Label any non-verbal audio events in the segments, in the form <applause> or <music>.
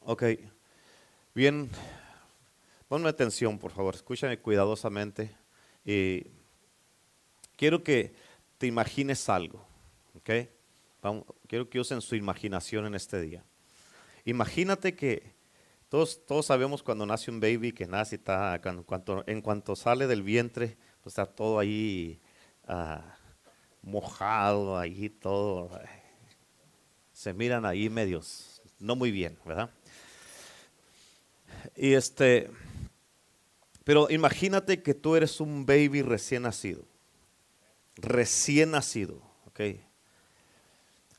Ok, bien, ponme atención por favor, escúchame cuidadosamente y quiero que te imagines algo, ok. Quiero que usen su imaginación en este día. Imagínate que todos, todos sabemos cuando nace un baby que nace, está, en, cuanto, en cuanto sale del vientre, pues está todo ahí ah, mojado, ahí todo. Se miran ahí medios, no muy bien, ¿verdad? Y este, pero imagínate que tú eres un baby recién nacido, recién nacido, ¿ok?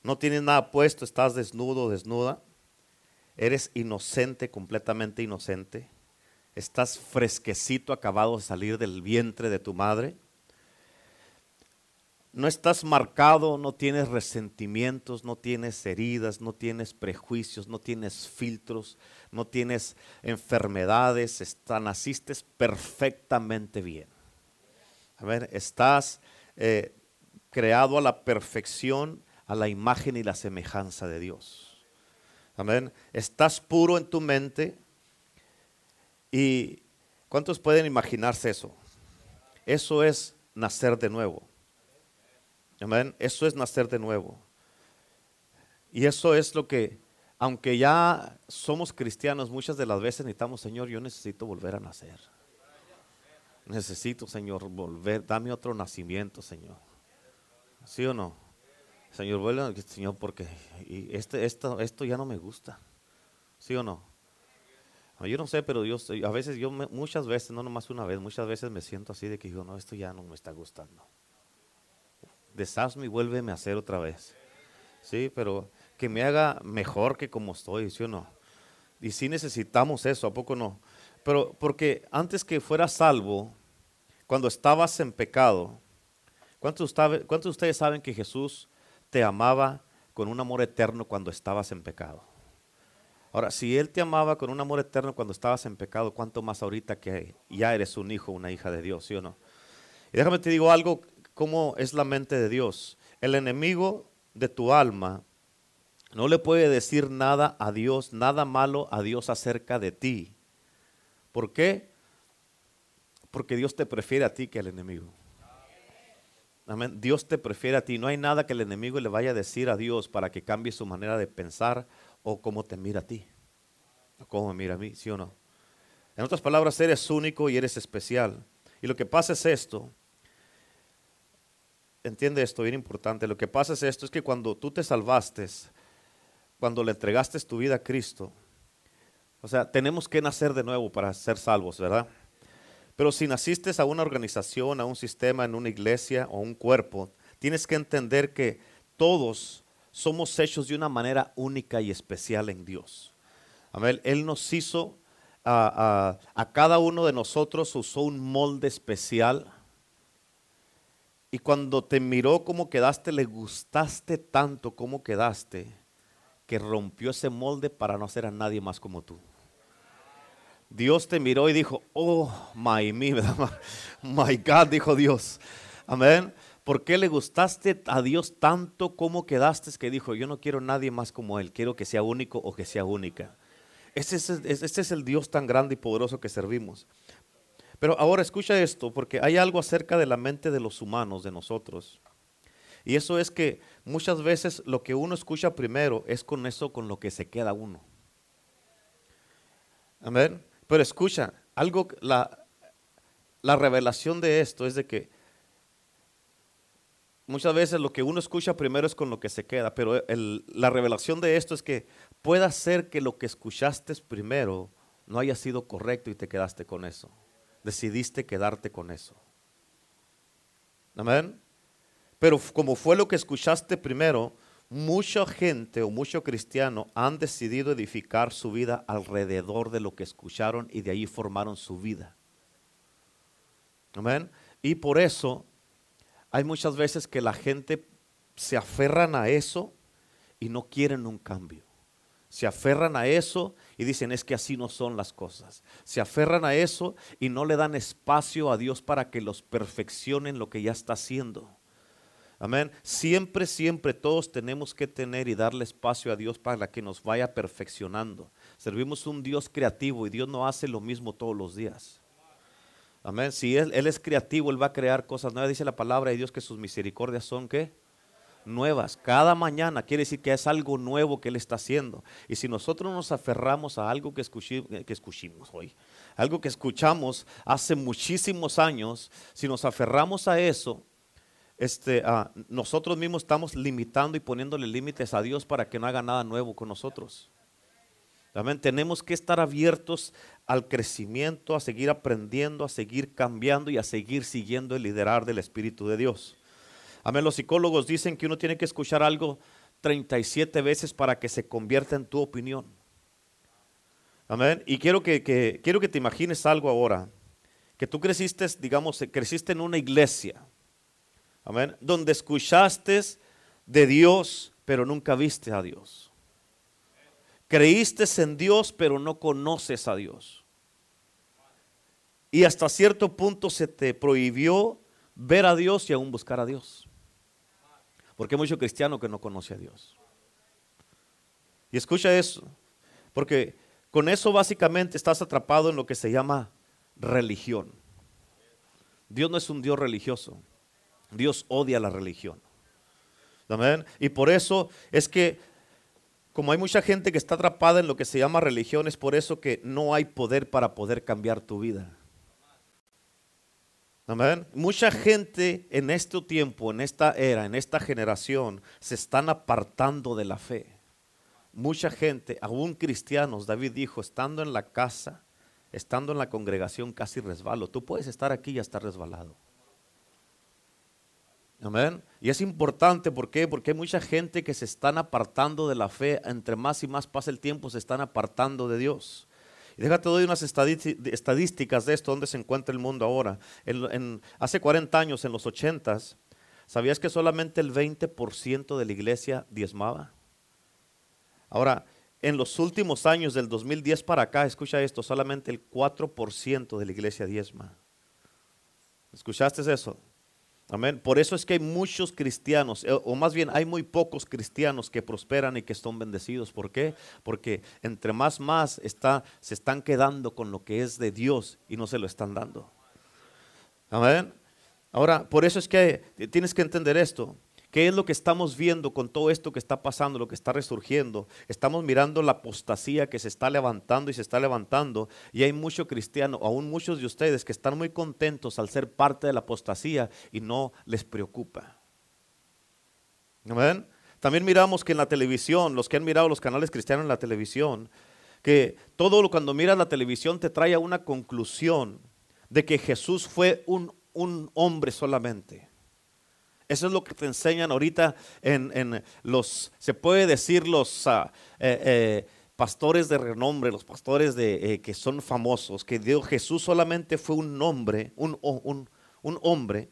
No tienes nada puesto, estás desnudo, desnuda Eres inocente, completamente inocente. Estás fresquecito, acabado de salir del vientre de tu madre. No estás marcado, no tienes resentimientos, no tienes heridas, no tienes prejuicios, no tienes filtros, no tienes enfermedades. Está, naciste perfectamente bien. A ver, estás eh, creado a la perfección, a la imagen y la semejanza de Dios. Amén. Estás puro en tu mente. ¿Y cuántos pueden imaginarse eso? Eso es nacer de nuevo. Amén. Eso es nacer de nuevo. Y eso es lo que, aunque ya somos cristianos, muchas de las veces necesitamos, Señor, yo necesito volver a nacer. Necesito, Señor, volver, dame otro nacimiento, Señor. ¿Sí o no? Señor, vuelve, Señor, porque este, esto, esto ya no me gusta. ¿Sí o no? Yo no sé, pero yo, a veces, yo muchas veces, no nomás una vez, muchas veces me siento así de que digo, no, esto ya no me está gustando. Deshazme y vuélveme a hacer otra vez. Sí, pero que me haga mejor que como estoy, ¿sí o no? Y sí necesitamos eso, ¿a poco no? Pero porque antes que fuera salvo, cuando estabas en pecado, ¿cuántos, ¿cuántos de ustedes saben que Jesús te amaba con un amor eterno cuando estabas en pecado. Ahora, si Él te amaba con un amor eterno cuando estabas en pecado, ¿cuánto más ahorita que ya eres un hijo, una hija de Dios, sí o no? Y déjame te digo algo, cómo es la mente de Dios. El enemigo de tu alma no le puede decir nada a Dios, nada malo a Dios acerca de ti. ¿Por qué? Porque Dios te prefiere a ti que al enemigo. Amén. Dios te prefiere a ti. No hay nada que el enemigo le vaya a decir a Dios para que cambie su manera de pensar o cómo te mira a ti. O cómo me mira a mí, ¿sí o no? En otras palabras, eres único y eres especial. Y lo que pasa es esto. Entiende esto, bien importante. Lo que pasa es esto, es que cuando tú te salvaste, cuando le entregaste tu vida a Cristo, o sea, tenemos que nacer de nuevo para ser salvos, ¿verdad? Pero si naciste a una organización, a un sistema, en una iglesia o un cuerpo, tienes que entender que todos somos hechos de una manera única y especial en Dios. Amén. Él nos hizo, a, a cada uno de nosotros usó un molde especial. Y cuando te miró cómo quedaste, le gustaste tanto cómo quedaste, que rompió ese molde para no hacer a nadie más como tú. Dios te miró y dijo, oh, my, me, <laughs> my God, dijo Dios. Amén. ¿Por qué le gustaste a Dios tanto como quedaste que dijo, yo no quiero nadie más como Él, quiero que sea único o que sea única? Este es, este es el Dios tan grande y poderoso que servimos. Pero ahora escucha esto, porque hay algo acerca de la mente de los humanos, de nosotros. Y eso es que muchas veces lo que uno escucha primero es con eso con lo que se queda uno. Amén. Pero escucha, algo, la, la revelación de esto es de que muchas veces lo que uno escucha primero es con lo que se queda, pero la revelación de esto es que pueda ser que lo que escuchaste primero no haya sido correcto y te quedaste con eso. Decidiste quedarte con eso. Amén. Pero como fue lo que escuchaste primero, mucha gente o mucho cristiano han decidido edificar su vida alrededor de lo que escucharon y de ahí formaron su vida. Amén. Y por eso hay muchas veces que la gente se aferran a eso y no quieren un cambio. Se aferran a eso y dicen es que así no son las cosas. Se aferran a eso y no le dan espacio a Dios para que los perfeccionen lo que ya está haciendo. Amén. Siempre, siempre todos tenemos que tener y darle espacio a Dios para que nos vaya perfeccionando. Servimos un Dios creativo y Dios no hace lo mismo todos los días. Amén. Si él, es creativo, Él va a crear cosas nuevas. Dice la palabra de Dios que sus misericordias son qué? Nuevas. Cada mañana quiere decir que es algo nuevo que Él está haciendo. Y si nosotros nos aferramos a algo que, escuchimos, que escuchimos hoy, algo que escuchamos hace muchísimos años, si nos aferramos a eso, este, ah, nosotros mismos estamos limitando y poniéndole límites a Dios para que no haga nada nuevo con nosotros. Amén. Tenemos que estar abiertos al crecimiento, a seguir aprendiendo, a seguir cambiando y a seguir siguiendo el liderar del Espíritu de Dios. Amén. Los psicólogos dicen que uno tiene que escuchar algo 37 veces para que se convierta en tu opinión. Amén. Y quiero que, quiero que te imagines algo ahora. Que tú creciste, digamos, creciste en una iglesia. Amén. Donde escuchaste de Dios, pero nunca viste a Dios. Creíste en Dios, pero no conoces a Dios. Y hasta cierto punto se te prohibió ver a Dios y aún buscar a Dios. Porque hay mucho cristiano que no conoce a Dios. Y escucha eso, porque con eso básicamente estás atrapado en lo que se llama religión. Dios no es un Dios religioso. Dios odia la religión. Amén. Y por eso es que como hay mucha gente que está atrapada en lo que se llama religión, es por eso que no hay poder para poder cambiar tu vida. Amén. Mucha gente en este tiempo, en esta era, en esta generación, se están apartando de la fe. Mucha gente, aún cristianos, David dijo, estando en la casa, estando en la congregación, casi resbalo. Tú puedes estar aquí y estar resbalado. Amén. Y es importante, ¿por qué? Porque hay mucha gente que se están apartando de la fe. Entre más y más pasa el tiempo, se están apartando de Dios. Y déjate doy unas estadísticas de esto, donde se encuentra el mundo ahora. En, hace 40 años, en los 80, ¿sabías que solamente el 20% de la iglesia diezmaba? Ahora, en los últimos años, del 2010 para acá, escucha esto, solamente el 4% de la iglesia diezma. ¿Escuchaste eso? Amén. Por eso es que hay muchos cristianos, eh, o más bien hay muy pocos cristianos que prosperan y que son bendecidos. ¿Por qué? Porque entre más más está, se están quedando con lo que es de Dios y no se lo están dando. Amén. Ahora, por eso es que tienes que entender esto. ¿Qué es lo que estamos viendo con todo esto que está pasando, lo que está resurgiendo? Estamos mirando la apostasía que se está levantando y se está levantando. Y hay muchos cristianos, aún muchos de ustedes, que están muy contentos al ser parte de la apostasía y no les preocupa. ¿Amén? También miramos que en la televisión, los que han mirado los canales cristianos en la televisión, que todo lo cuando miras la televisión te trae a una conclusión de que Jesús fue un, un hombre solamente eso es lo que te enseñan ahorita en, los, se puede decir los eh, pastores de renombre, los pastores de, eh, que son famosos, que Dios, Jesús solamente fue un hombre, un, un, un hombre.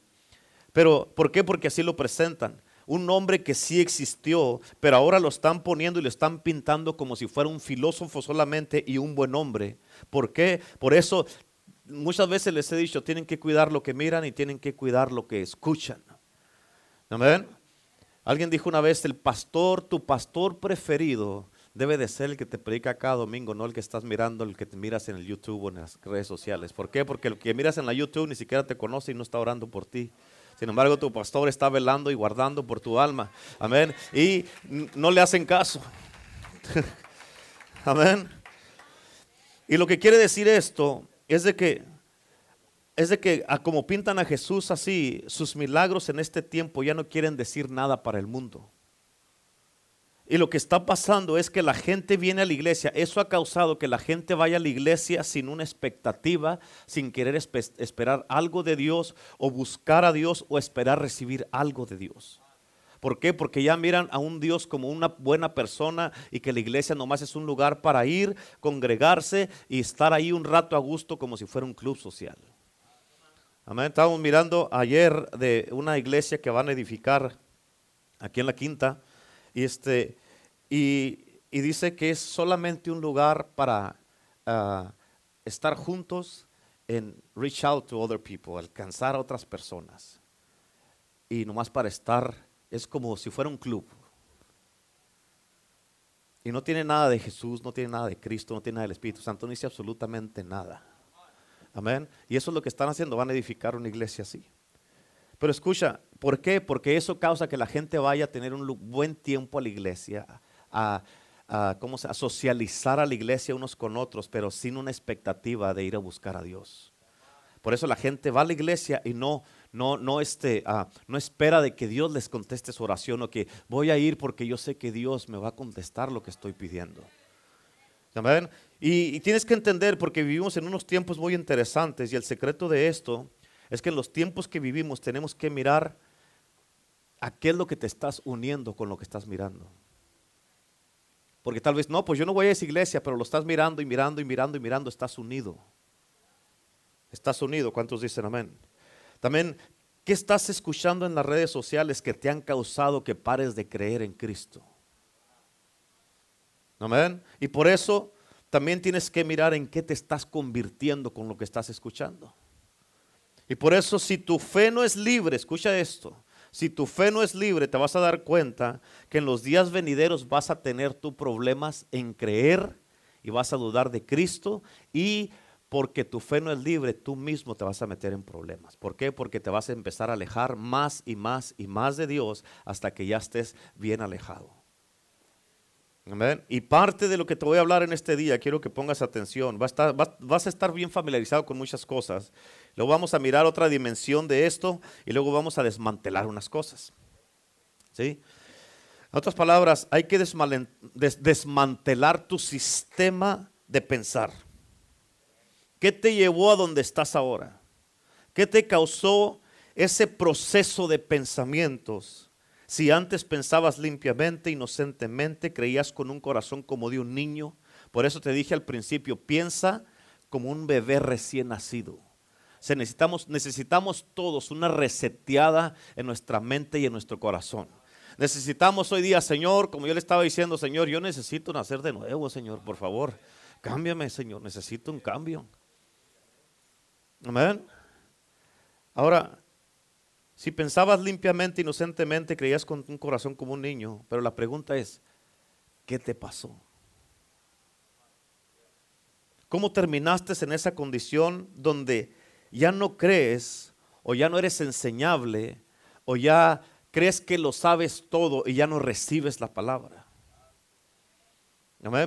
Pero, ¿por qué? Porque así lo presentan un hombre que sí existió, pero ahora lo están poniendo y lo están pintando como si fuera un filósofo solamente y un buen hombre. ¿Por qué? Por eso muchas veces les he dicho, tienen que cuidar lo que miran y tienen que cuidar lo que escuchan. Amén. Alguien dijo una vez, el pastor, tu pastor preferido debe de ser el que te predica cada domingo, no el que estás mirando, el que te miras en el YouTube o en las redes sociales. ¿Por qué? Porque el que miras en la YouTube ni siquiera te conoce y no está orando por ti. Sin embargo, tu pastor está velando y guardando por tu alma. Amén. Y no le hacen caso. <laughs> Amén. Y lo que quiere decir esto es de que es de que como pintan a Jesús así, sus milagros en este tiempo ya no quieren decir nada para el mundo. Y lo que está pasando es que la gente viene a la iglesia. Eso ha causado que la gente vaya a la iglesia sin una expectativa, sin querer esperar algo de Dios o buscar a Dios o esperar recibir algo de Dios. ¿Por qué? Porque ya miran a un Dios como una buena persona y que la iglesia nomás es un lugar para ir, congregarse y estar ahí un rato a gusto como si fuera un club social. Amén. Estábamos mirando ayer de una iglesia que van a edificar aquí en la quinta. Y, este, y, dice que es solamente un lugar para ah, estar juntos en reach out to other people, alcanzar a otras personas. y nomás para estar, es como si fuera un club. Y no tiene nada de Jesús, no tiene nada de Cristo, no tiene nada del Espíritu Santo, no dice absolutamente nada. Amén. Y eso es lo que están haciendo, van a edificar una iglesia así. Pero escucha, ¿por qué? Porque eso causa que la gente vaya a tener un buen tiempo a la iglesia, a, ¿cómo se, a socializar a la iglesia unos con otros, pero sin una expectativa de ir a buscar a Dios. Por eso la gente va a la iglesia y no, este, ah, no espera de que Dios les conteste su oración o que voy a ir porque yo sé que Dios me va a contestar lo que estoy pidiendo. ¿Amén? Y tienes que entender porque vivimos en unos tiempos muy interesantes y el secreto de esto es que en los tiempos que vivimos tenemos que mirar a qué es lo que te estás uniendo con lo que estás mirando. Porque tal vez, no, pues yo no voy a esa iglesia, pero lo estás mirando y mirando y mirando y mirando, estás unido. Estás unido, ¿cuántos dicen amén? También, ¿qué estás escuchando en las redes sociales que te han causado que pares de creer en Cristo? Amén. Y por eso también tienes que mirar en qué te estás convirtiendo con lo que estás escuchando. Y por eso si tu fe no es libre, escucha esto, si tu fe no es libre, te vas a dar cuenta que en los días venideros vas a tener tus problemas en creer y vas a dudar de Cristo y porque tu fe no es libre, tú mismo te vas a meter en problemas. ¿Por qué? Porque te vas a empezar a alejar más y más y más de Dios hasta que ya estés bien alejado. Y parte de lo que te voy a hablar en este día, quiero que pongas atención. vas a estar bien familiarizado con muchas cosas. Luego vamos a mirar otra dimensión de esto y luego vamos a desmantelar unas cosas. ¿Sí? En otras palabras, hay que desmantelar tu sistema de pensar. ¿Qué te llevó a donde estás ahora? ¿Qué te causó ese proceso de pensamientos? Si antes pensabas limpiamente, inocentemente, creías con un corazón como de un niño. Por eso te dije al principio, piensa como un bebé recién nacido. Se necesitamos, necesitamos todos una reseteada en nuestra mente y en nuestro corazón. Necesitamos hoy día, Señor, como yo le estaba diciendo, Señor, yo necesito nacer de nuevo, Señor, por favor. Cámbiame, Señor, necesito un cambio. Amén. Ahora, si pensabas limpiamente, inocentemente, creías con un corazón como un niño, pero la pregunta es, ¿qué te pasó? ¿Cómo terminaste en esa condición donde ya no crees o ya no eres enseñable o ya crees que lo sabes todo y ya no recibes la palabra?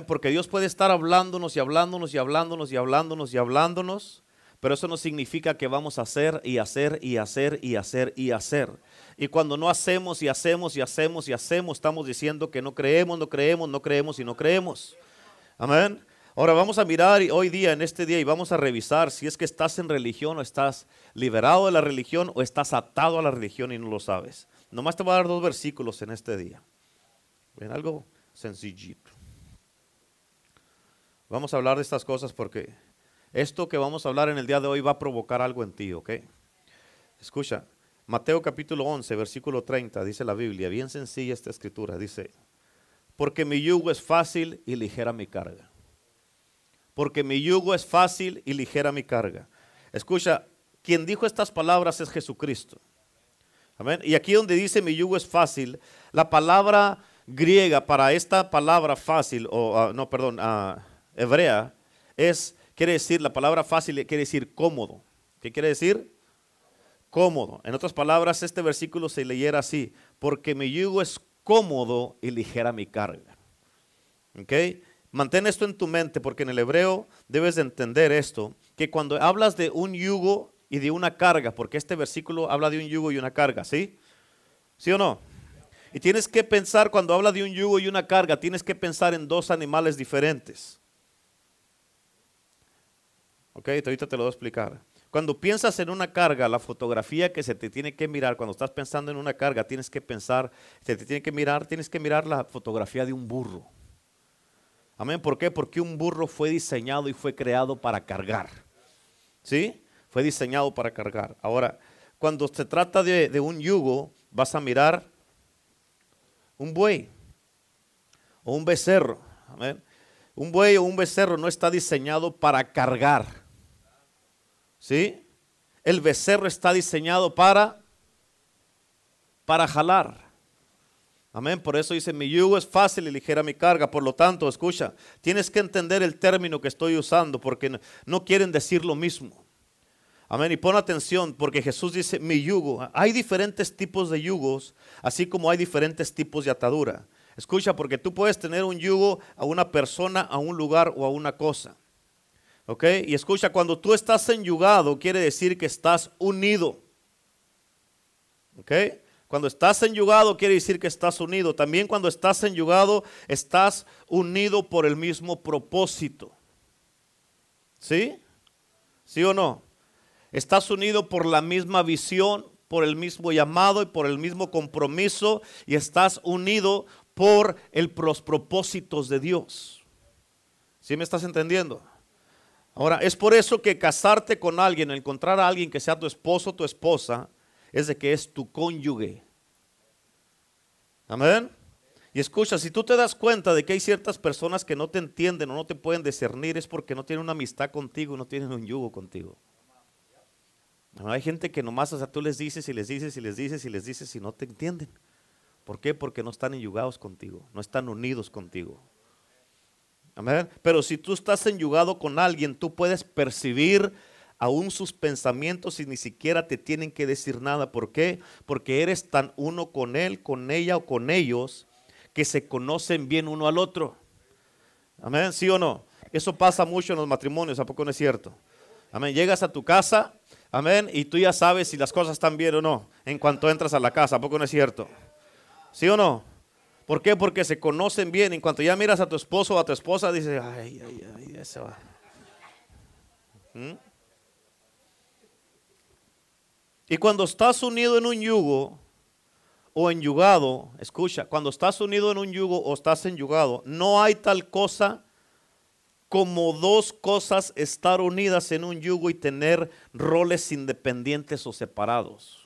Porque Dios puede estar hablándonos y hablándonos y hablándonos y hablándonos y hablándonos pero eso no significa que vamos a hacer y hacer y hacer y hacer y hacer. Y cuando no hacemos y hacemos y hacemos y hacemos, estamos diciendo que no creemos, no creemos, no creemos y no creemos. Amén. Ahora vamos a mirar hoy día, en este día, y vamos a revisar si es que estás en religión o estás liberado de la religión o estás atado a la religión y no lo sabes. Nomás te voy a dar dos versículos en este día. Algo sencillito. Vamos a hablar de estas cosas porque esto que vamos a hablar en el día de hoy va a provocar algo en ti, ¿ok? Escucha, Mateo capítulo 11, versículo 30, dice la Biblia, bien sencilla esta escritura, dice, porque mi yugo es fácil y ligera mi carga. Porque mi yugo es fácil y ligera mi carga. Escucha, quien dijo estas palabras es Jesucristo. Amén. Y aquí donde dice mi yugo es fácil, la palabra griega para esta palabra fácil, o ah, no, perdón, uh, hebrea, es quiere decir, la palabra fácil quiere decir cómodo. ¿Qué quiere decir? Cómodo. En otras palabras, este versículo se leyera así, porque mi yugo es cómodo y ligera mi carga. ¿Ok? Mantén esto en tu mente porque en el hebreo debes de entender esto, que cuando hablas de un yugo y de una carga, porque este versículo habla de un yugo y una carga, ¿sí? ¿Sí o no? Y tienes que pensar, cuando habla de un yugo y una carga, tienes que pensar en dos animales diferentes. Ok, ahorita te lo voy a explicar. Cuando piensas en una carga, la fotografía que se te tiene que mirar, cuando estás pensando en una carga, tienes que pensar, se te tiene que mirar, tienes que mirar la fotografía de un burro. Amén. ¿Por qué? Porque un burro fue diseñado y fue creado para cargar. ¿Sí? Fue diseñado para cargar. Ahora, cuando se trata de, de un yugo, vas a mirar un buey o un becerro. Amén. Un buey o un becerro no está diseñado para cargar. ¿Sí? El becerro está diseñado para para jalar. Amén. Por eso dice, mi yugo es fácil y ligera mi carga. Por lo tanto, escucha, tienes que entender el término que estoy usando porque no quieren decir lo mismo. Amén. Y pon atención porque Jesús dice mi yugo. Hay diferentes tipos de yugos, así como hay diferentes tipos de atadura. Escucha, porque tú puedes tener un yugo a una persona, a un lugar o a una cosa. ¿Ok? Y escucha, cuando tú estás enyugado, quiere decir que estás unido. ¿Ok? Cuando estás enyugado quiere decir que estás unido. También cuando estás enyugado estás unido por el mismo propósito. ¿Sí? ¿Sí o no? Estás unido por la misma visión, por el mismo llamado y por el mismo compromiso y estás unido por el, los propósitos de Dios. ¿Sí me estás entendiendo? Ahora, es por eso que casarte con alguien, encontrar a alguien que sea tu esposo o tu esposa, es de que es tu cónyuge. Amén. Y escucha, si tú te das cuenta de que hay ciertas personas que no te entienden o no te pueden discernir, es porque no tienen una amistad contigo, no tienen un yugo contigo. hay gente que nomás, o sea, tú les dices y les dices y les dices y les dices y no te entienden. ¿Por qué? Porque no están enyugados contigo, no están unidos contigo. Amén. Pero si tú estás enyugado con alguien, tú puedes percibir aún sus pensamientos y ni siquiera te tienen que decir nada. ¿Por qué? Porque eres tan uno con él, con ella o con ellos que se conocen bien uno al otro. Amén, ¿sí o no? Eso pasa mucho en los matrimonios, ¿a poco no es cierto? Amén, llegas a tu casa, amén, y tú ya sabes si las cosas están bien o no en cuanto entras a la casa, ¿a poco no es cierto? ¿Sí o no? ¿Por qué? Porque se conocen bien. En cuanto ya miras a tu esposo o a tu esposa, dices, ay, ay, ay, ese va. ¿Mm? Y cuando estás unido en un yugo o enyugado, escucha, cuando estás unido en un yugo o estás enyugado, no hay tal cosa como dos cosas estar unidas en un yugo y tener roles independientes o separados.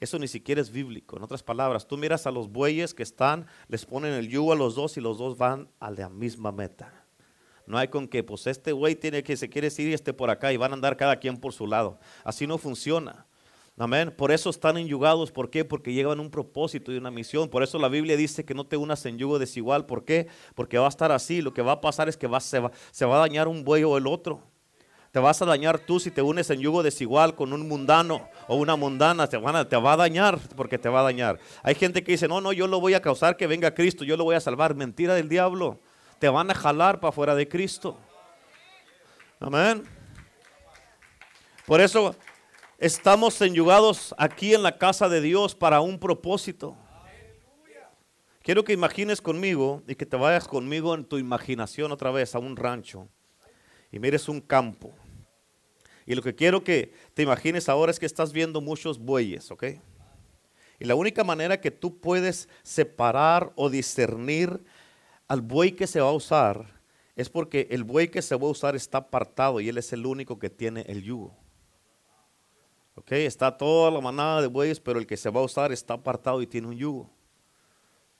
Eso ni siquiera es bíblico. En otras palabras, tú miras a los bueyes que están, les ponen el yugo a los dos y los dos van a la misma meta. No hay con que, pues este buey tiene que se quiere ir y este por acá y van a andar cada quien por su lado. Así no funciona. Amén. Por eso están enyugados. ¿Por qué? Porque llevan un propósito y una misión. Por eso la Biblia dice que no te unas en yugo desigual. ¿Por qué? Porque va a estar así. Lo que va a pasar es que se, va, a dañar un buey o el otro. Te vas a dañar tú si te unes en yugo desigual con un mundano o una mundana. Te, van te va a dañar porque te va a dañar. Hay gente que dice, no, no, yo lo voy a causar que venga Cristo. Yo lo voy a salvar. Mentira del diablo. Te van a jalar para fuera de Cristo. Amén. Por eso Estamos enyugados aquí en la casa de Dios para un propósito. Quiero que imagines conmigo y que te vayas conmigo en tu imaginación otra vez a un rancho y mires un campo. Y lo que quiero que te imagines ahora es que estás viendo muchos bueyes, ¿ok? Y la única manera que tú puedes separar o discernir al buey que se va a usar es porque el buey que se va a usar está apartado y él es el único que tiene el yugo. Ok, está toda la manada de bueyes, pero el que se va a usar está apartado y tiene un yugo.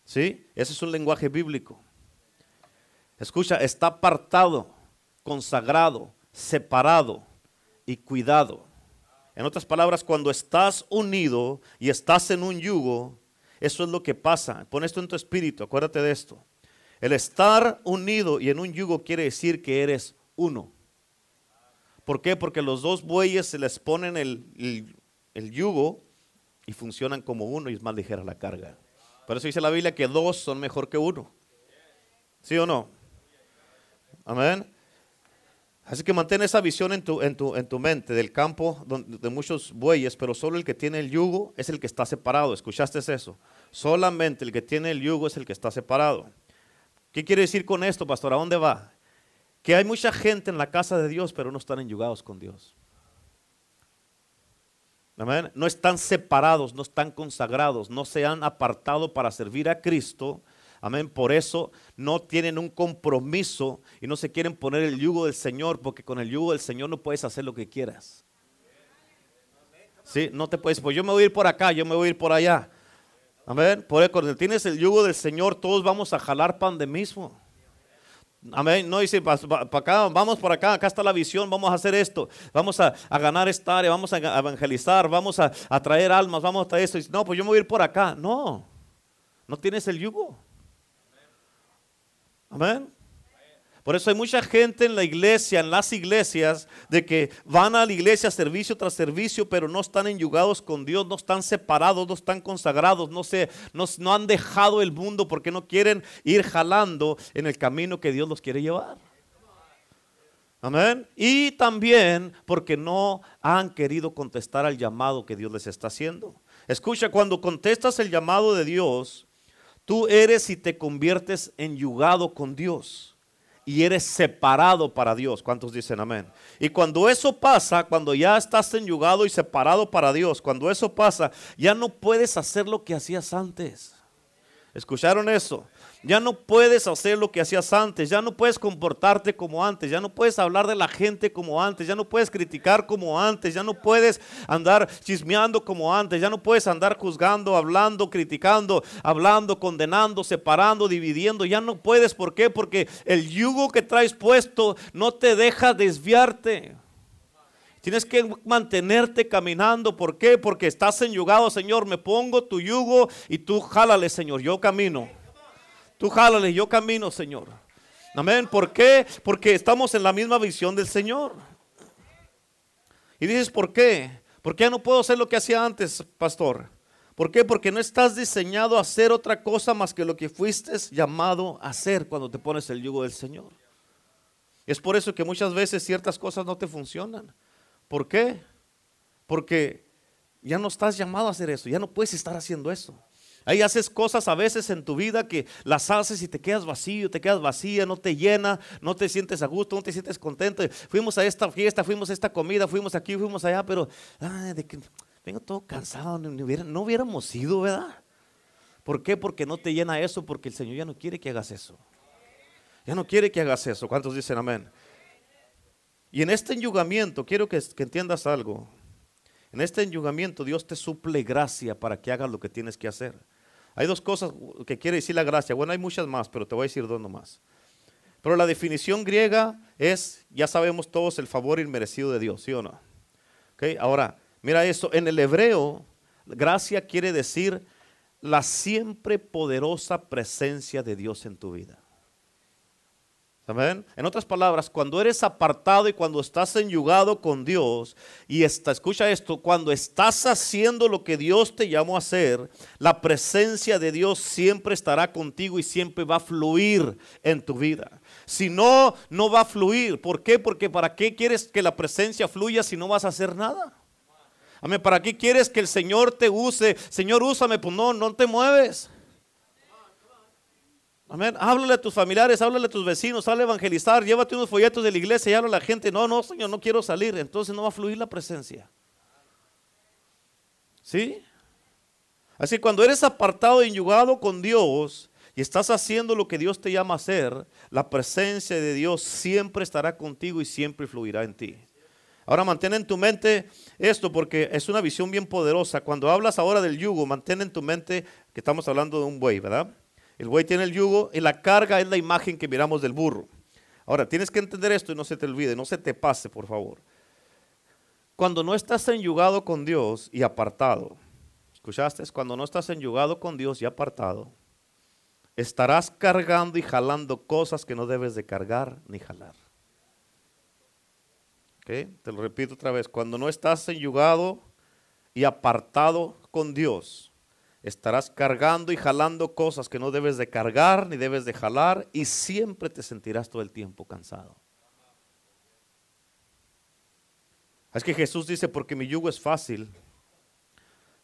¿Sí? Ese es un lenguaje bíblico. Escucha, está apartado, consagrado, separado y cuidado. En otras palabras, cuando estás unido y estás en un yugo, eso es lo que pasa. Pon esto en tu espíritu, acuérdate de esto. El estar unido y en un yugo quiere decir que eres uno. ¿Por qué? Porque los dos bueyes se les ponen el, yugo y funcionan como uno y es más ligera la carga. Por eso dice la Biblia que dos son mejor que uno. ¿Sí o no? Amén. Así que mantén esa visión en tu, en tu, en tu mente del campo de muchos bueyes, pero solo el que tiene el yugo es el que está separado. ¿Escuchaste eso? Solamente el que tiene el yugo es el que está separado. ¿Qué quiere decir con esto, pastor? ¿A dónde va? que hay mucha gente en la casa de Dios, pero no están enyugados con Dios. No están separados, no están consagrados, no se han apartado para servir a Cristo. Amén. Por eso no tienen un compromiso y no se quieren poner el yugo del Señor, porque con el yugo del Señor no puedes hacer lo que quieras. Sí, no te puedes, pues yo me voy a ir por acá, yo me voy a ir por allá. Amén. Por eso, cuando tienes el yugo del Señor, todos vamos a jalar pan de mismo. Amén. No dice, para acá, vamos por acá, acá está la visión, vamos a hacer esto, vamos a, ganar esta área, vamos a evangelizar, vamos a, a traer almas, vamos a esto. No, pues yo me voy a ir por acá. No, no tienes el yugo. Amén. Por eso hay mucha gente en la iglesia, en las iglesias, de que van a la iglesia servicio tras servicio, pero no están enyugados con Dios, no están separados, no están consagrados, no, se, no, no han dejado el mundo porque no quieren ir jalando en el camino que Dios los quiere llevar. Amén. Y también porque no han querido contestar al llamado que Dios les está haciendo. Escucha, cuando contestas el llamado de Dios, tú eres y te conviertes en yugado con Dios y eres separado para Dios. ¿Cuántos dicen amén? Y cuando eso pasa, cuando ya estás enyugado y separado para Dios, cuando eso pasa, ya no puedes hacer lo que hacías antes. ¿Escucharon eso? Ya no puedes hacer lo que hacías antes, ya no puedes comportarte como antes, ya no puedes hablar de la gente como antes, ya no puedes criticar como antes, ya no puedes andar chismeando como antes, ya no puedes andar juzgando, hablando, criticando, hablando, condenando, separando, dividiendo, ya no puedes, ¿por qué? Porque el yugo que traes puesto no te deja desviarte. Tienes que mantenerte caminando. ¿Por qué? Porque estás enyugado, Señor. Me pongo tu yugo y tú jálale, Señor. Yo camino. Tú jálale, yo camino, Señor. Amén. ¿Por qué? Porque estamos en la misma visión del Señor. Y dices, ¿por qué? Porque ya no puedo hacer lo que hacía antes, pastor. ¿Por qué? Porque no estás diseñado a hacer otra cosa más que lo que fuiste llamado a hacer cuando te pones el yugo del Señor. Es por eso que muchas veces ciertas cosas no te funcionan. ¿Por qué? Porque ya no estás llamado a hacer eso, ya no puedes estar haciendo eso. Ahí haces cosas a veces en tu vida que las haces y te quedas vacío, te quedas vacía, no te llena, no te sientes a gusto, no te sientes contento. Fuimos a esta fiesta, fuimos a esta comida, fuimos aquí, fuimos allá, pero vengo todo cansado, no, no hubiéramos ido, ¿verdad? ¿Por qué? Porque no te llena eso, porque el Señor ya no quiere que hagas eso. Ya no quiere que hagas eso. ¿Cuántos dicen amén? Y en este enyugamiento, quiero que, que entiendas algo. En este enyugamiento Dios te suple gracia para que hagas lo que tienes que hacer. Hay dos cosas que quiere decir la gracia. Bueno, hay muchas más, pero te voy a decir dos nomás. Pero la definición griega es, ya sabemos todos, el favor inmerecido de Dios, ¿sí o no? Okay, ahora, mira esto, en el hebreo, gracia quiere decir la siempre poderosa presencia de Dios en tu vida. En otras palabras, cuando eres apartado y cuando estás enyugado con Dios, y está, escucha esto, cuando estás haciendo lo que Dios te llamó a hacer, la presencia de Dios siempre estará contigo y siempre va a fluir en tu vida. Si no, no va a fluir. ¿Por qué? Porque ¿para qué quieres que la presencia fluya si no vas a hacer nada? Amén. ¿Para qué quieres que el Señor te use? Señor, úsame. Pues no, no te mueves. Amén. Háblale a tus familiares, háblale a tus vecinos, sale a evangelizar, llévate unos folletos de la iglesia y habla a la gente. No, no, Señor, no quiero salir. Entonces no va a fluir la presencia. ¿Sí? Así cuando eres apartado e enyugado con Dios y estás haciendo lo que Dios te llama a hacer, la presencia de Dios siempre estará contigo y siempre fluirá en ti. Ahora mantén en tu mente esto porque es una visión bien poderosa. Cuando hablas ahora del yugo, mantén en tu mente que estamos hablando de un buey, ¿verdad? El buey tiene el yugo y la carga es la imagen que miramos del burro. Ahora, tienes que entender esto y no se te olvide, no se te pase, por favor. Cuando no estás enyugado con Dios y apartado, ¿escuchaste? Cuando no estás enyugado con Dios y apartado, estarás cargando y jalando cosas que no debes de cargar ni jalar. ¿Okay? Te lo repito otra vez, cuando no estás enyugado y apartado con Dios, estarás cargando y jalando cosas que no debes de cargar ni debes de jalar y siempre te sentirás todo el tiempo cansado. Es que Jesús dice, porque mi yugo es fácil.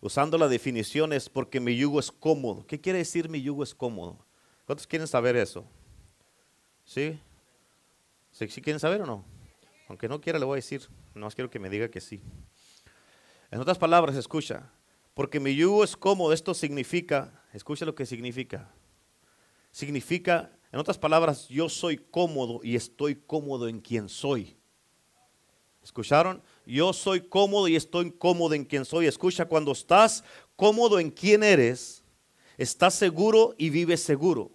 Usando la definición es porque mi yugo es cómodo. ¿Qué quiere decir mi yugo es cómodo? ¿Cuántos quieren saber eso? ¿Sí? ¿Sí, quieren saber o no? Aunque no quiera, le voy a decir. No más quiero que me diga que sí. En otras palabras, escucha. Porque mi yugo es cómodo. Esto significa, escucha lo que significa. Significa, en otras palabras, yo soy cómodo y estoy cómodo en quien soy. ¿Escucharon? Yo soy cómodo y estoy cómodo en quien soy. Escucha, cuando estás cómodo en quien eres, estás seguro y vives seguro.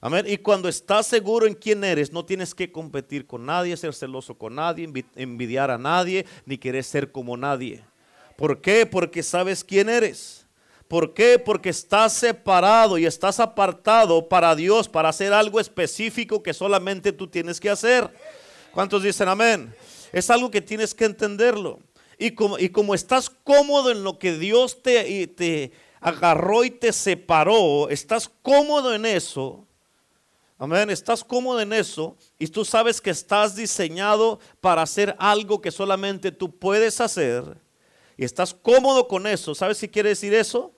Amén. Y cuando estás seguro en quién eres, no tienes que competir con nadie, ser celoso con nadie, envidiar a nadie, ni querer ser como nadie. ¿Por qué? Porque sabes quién eres. ¿Por qué? Porque estás separado y estás apartado para Dios, para hacer algo específico que solamente tú tienes que hacer. ¿Cuántos dicen amén? Es algo que tienes que entenderlo. Y como, y como estás cómodo en lo que Dios te, te agarró y te separó, estás cómodo en eso, Amén, estás cómodo en eso y tú sabes que estás diseñado para hacer algo que solamente tú puedes hacer y estás cómodo con eso. ¿Sabes si quiere decir eso?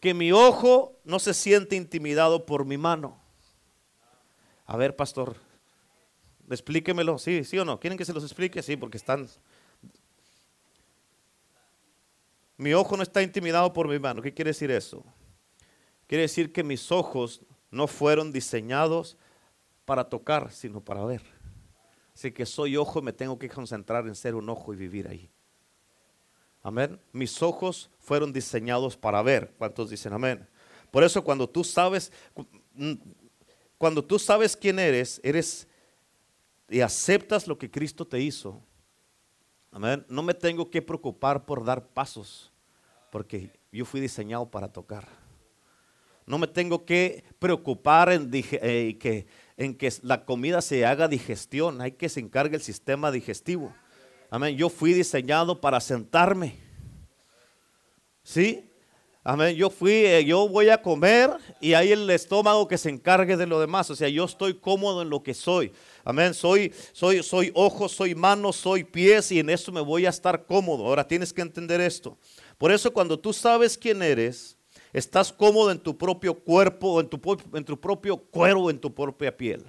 Que mi ojo no se siente intimidado por mi mano. A ver, pastor, explíquemelo. Sí, sí o no. ¿Quieren que se los explique? Sí, porque están... Mi ojo no está intimidado por mi mano. ¿Qué quiere decir eso? Quiere decir que mis ojos no fueron diseñados para tocar, sino para ver. Así que soy ojo y me tengo que concentrar en ser un ojo y vivir ahí. Amén. Mis ojos fueron diseñados para ver. ¿Cuántos dicen amén? Por eso cuando tú sabes, cuando tú sabes quién eres, eres y aceptas lo que Cristo te hizo. Amén. No me tengo que preocupar por dar pasos, porque yo fui diseñado para tocar. No me tengo que preocupar en, eh, que, en que la comida se haga digestión. Hay que se encargue el sistema digestivo. Amén. Yo fui diseñado para sentarme. ¿Sí? Amén. Yo fui, eh, yo voy a comer y hay el estómago que se encargue de lo demás. O sea, yo estoy cómodo en lo que soy. Amén. Soy, soy, soy ojos, soy manos, soy pies y en eso me voy a estar cómodo. Ahora tienes que entender esto. Por eso cuando tú sabes quién eres, Estás cómodo en tu propio cuerpo, en tu, en tu propio cuero, en tu propia piel.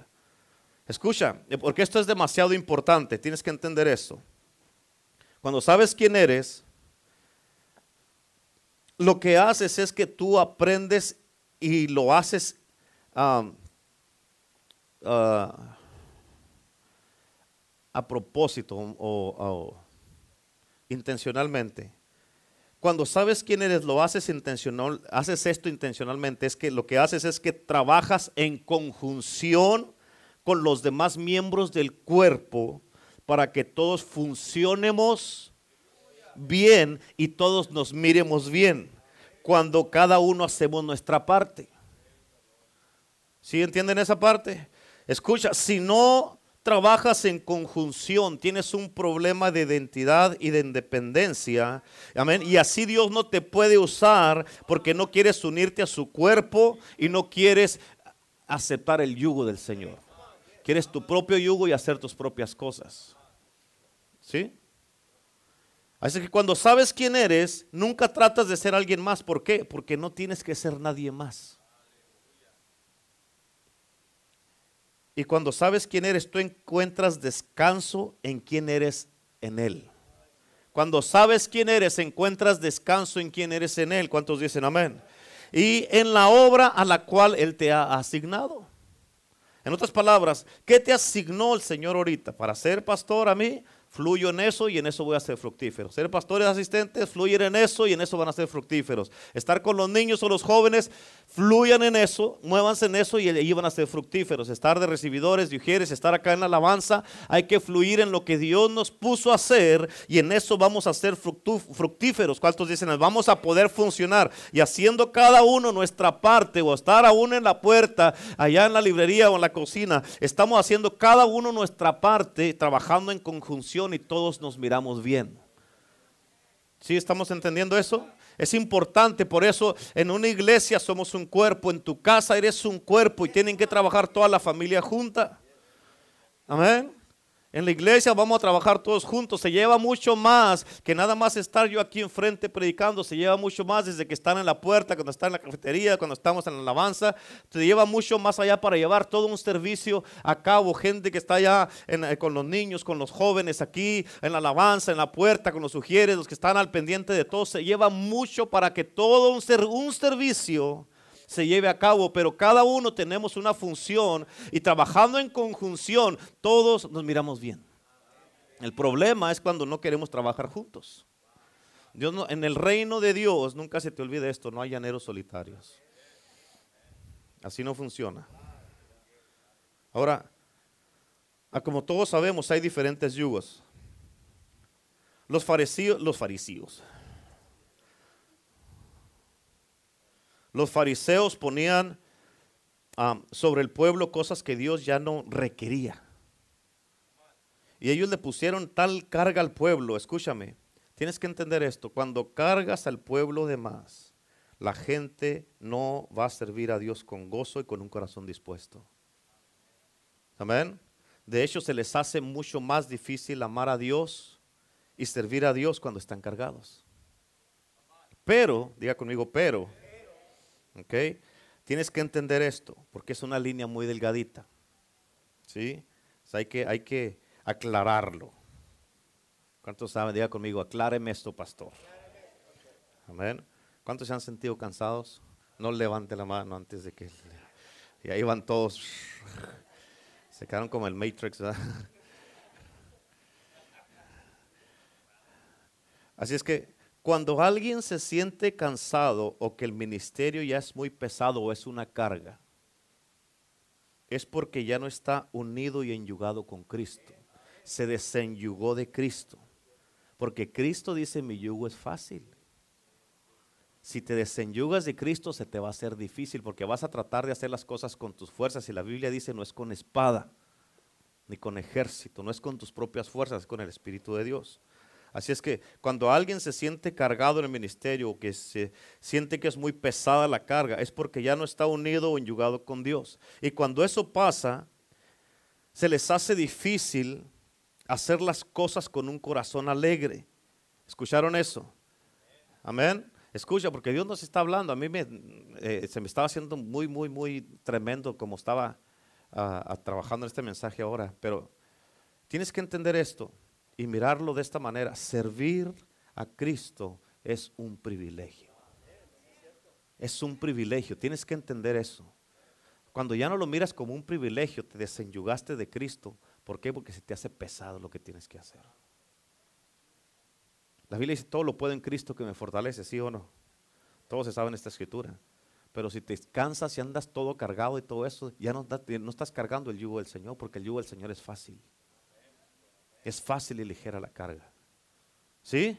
Escucha, eh, porque esto es demasiado importante, tienes que entender eso. Cuando sabes quién eres, lo que haces es que tú aprendes y lo haces ah, a propósito o intencionalmente. Cuando sabes quién eres, lo haces intencional, haces esto intencionalmente, es que lo que haces es que trabajas en conjunción con los demás miembros del cuerpo para que todos funcionemos bien y todos nos miremos bien cuando cada uno hacemos nuestra parte. ¿Sí entienden esa parte? Escucha, si no trabajas en conjunción, tienes un problema de identidad y de independencia. Amén. Y así Dios no te puede usar porque no quieres unirte a su cuerpo y no quieres aceptar el yugo del Señor. Quieres tu propio yugo y hacer tus propias cosas. ¿Sí? Así que cuando sabes quién eres, nunca tratas de ser alguien más. ¿Por qué? Porque no tienes que ser nadie más. Y cuando sabes quién eres, tú encuentras descanso en quién eres en Él. Cuando sabes quién eres, encuentras descanso en quién eres en Él. ¿Cuántos dicen amén? Y en la obra a la cual Él te ha asignado. En otras palabras, ¿qué te asignó el Señor ahorita? ¿Para ser pastor a mí? Fluyo en eso y en eso voy a ser fructífero. Ser pastores asistentes, fluir en eso y en eso van a ser fructíferos. Estar con los niños o los jóvenes, fluyan en eso, muévanse en eso y allí van a ser fructíferos. Estar de recibidores, de ujieres, estar acá en la alabanza, hay que fluir en lo que Dios nos puso a hacer y en eso vamos a ser fructíferos. ¿Cuántos dicen? Vamos a poder funcionar y haciendo cada uno nuestra parte o estar aún en la puerta, allá en la librería o en la cocina, estamos haciendo cada uno nuestra parte, trabajando en conjunción y todos nos miramos bien. ¿Sí estamos entendiendo eso? Es importante, por eso en una iglesia somos un cuerpo, en tu casa eres un cuerpo y tienen que trabajar toda la familia junta. Amén. En la iglesia vamos a trabajar todos juntos. Se lleva mucho más que nada más estar yo aquí enfrente predicando. Se lleva mucho más desde que están en la puerta, cuando están en la cafetería, cuando estamos en la alabanza. Se lleva mucho más allá para llevar todo un servicio a cabo. Gente que está allá eh, con los niños, con los jóvenes aquí, en la alabanza, en la puerta, con los sugieres, los que están al pendiente de todo. Se lleva mucho para que todo un, un servicio se lleve a cabo, pero cada uno tenemos una función y trabajando en conjunción, todos nos miramos bien. El problema es cuando no queremos trabajar juntos. Dios en el reino de Dios, nunca se te olvide esto, no hay llaneros solitarios. Así no funciona. Ahora, ah, como todos sabemos, hay diferentes yugos. Los fariseos, los fariseos. Los fariseos ponían sobre el pueblo cosas que Dios ya no requería. Y ellos le pusieron tal carga al pueblo, escúchame, tienes que entender esto, cuando cargas al pueblo de más, la gente no va a servir a Dios con gozo y con un corazón dispuesto. Amén. De hecho, se les hace mucho más difícil amar a Dios y servir a Dios cuando están cargados. Pero, diga conmigo, pero, ok, tienes que entender esto, porque es una línea muy delgadita. ¿Sí? hay que, hay que aclararlo. ¿Cuántos saben? Diga conmigo, acláreme esto, pastor. Amén. ¿Cuántos se han sentido cansados? No levante la mano antes de que... Y ahí van todos. Se quedaron como el Matrix. Así es que cuando alguien se siente cansado o que el ministerio ya es muy pesado o es una carga, es porque ya no está unido y enyugado con Cristo. Se desenyugó de Cristo. Porque Cristo dice, mi yugo es fácil si te desenyugas de Cristo se te va a hacer difícil porque vas a tratar de hacer las cosas con tus fuerzas y la Biblia dice no es con espada ni con ejército, no es con tus propias fuerzas, es con el Espíritu de Dios. Así es que cuando alguien se siente cargado en el ministerio o que se siente que es muy pesada la carga, es porque ya no está unido o enyugado con Dios. Y cuando eso pasa, se les hace difícil hacer las cosas con un corazón alegre. ¿Escucharon eso? Amén. Escucha, porque Dios nos está hablando. A mí me, eh, se me estaba haciendo muy, muy, muy tremendo como estaba uh, trabajando en este mensaje ahora. Pero tienes que entender esto y mirarlo de esta manera. Servir a Cristo es un privilegio. Es un privilegio. Tienes que entender eso. Cuando ya no lo miras como un privilegio, te desenyugaste de Cristo. ¿Por qué? Porque se te hace pesado lo que tienes que hacer. La Biblia dice, todo lo puedo en Cristo que me fortalece, ¿sí o no? Todos se saben esta escritura. Pero si te cansas y andas todo cargado y todo eso, ya no, no estás cargando el yugo del Señor, porque el yugo del Señor es fácil. Es fácil y ligera la carga. ¿Sí?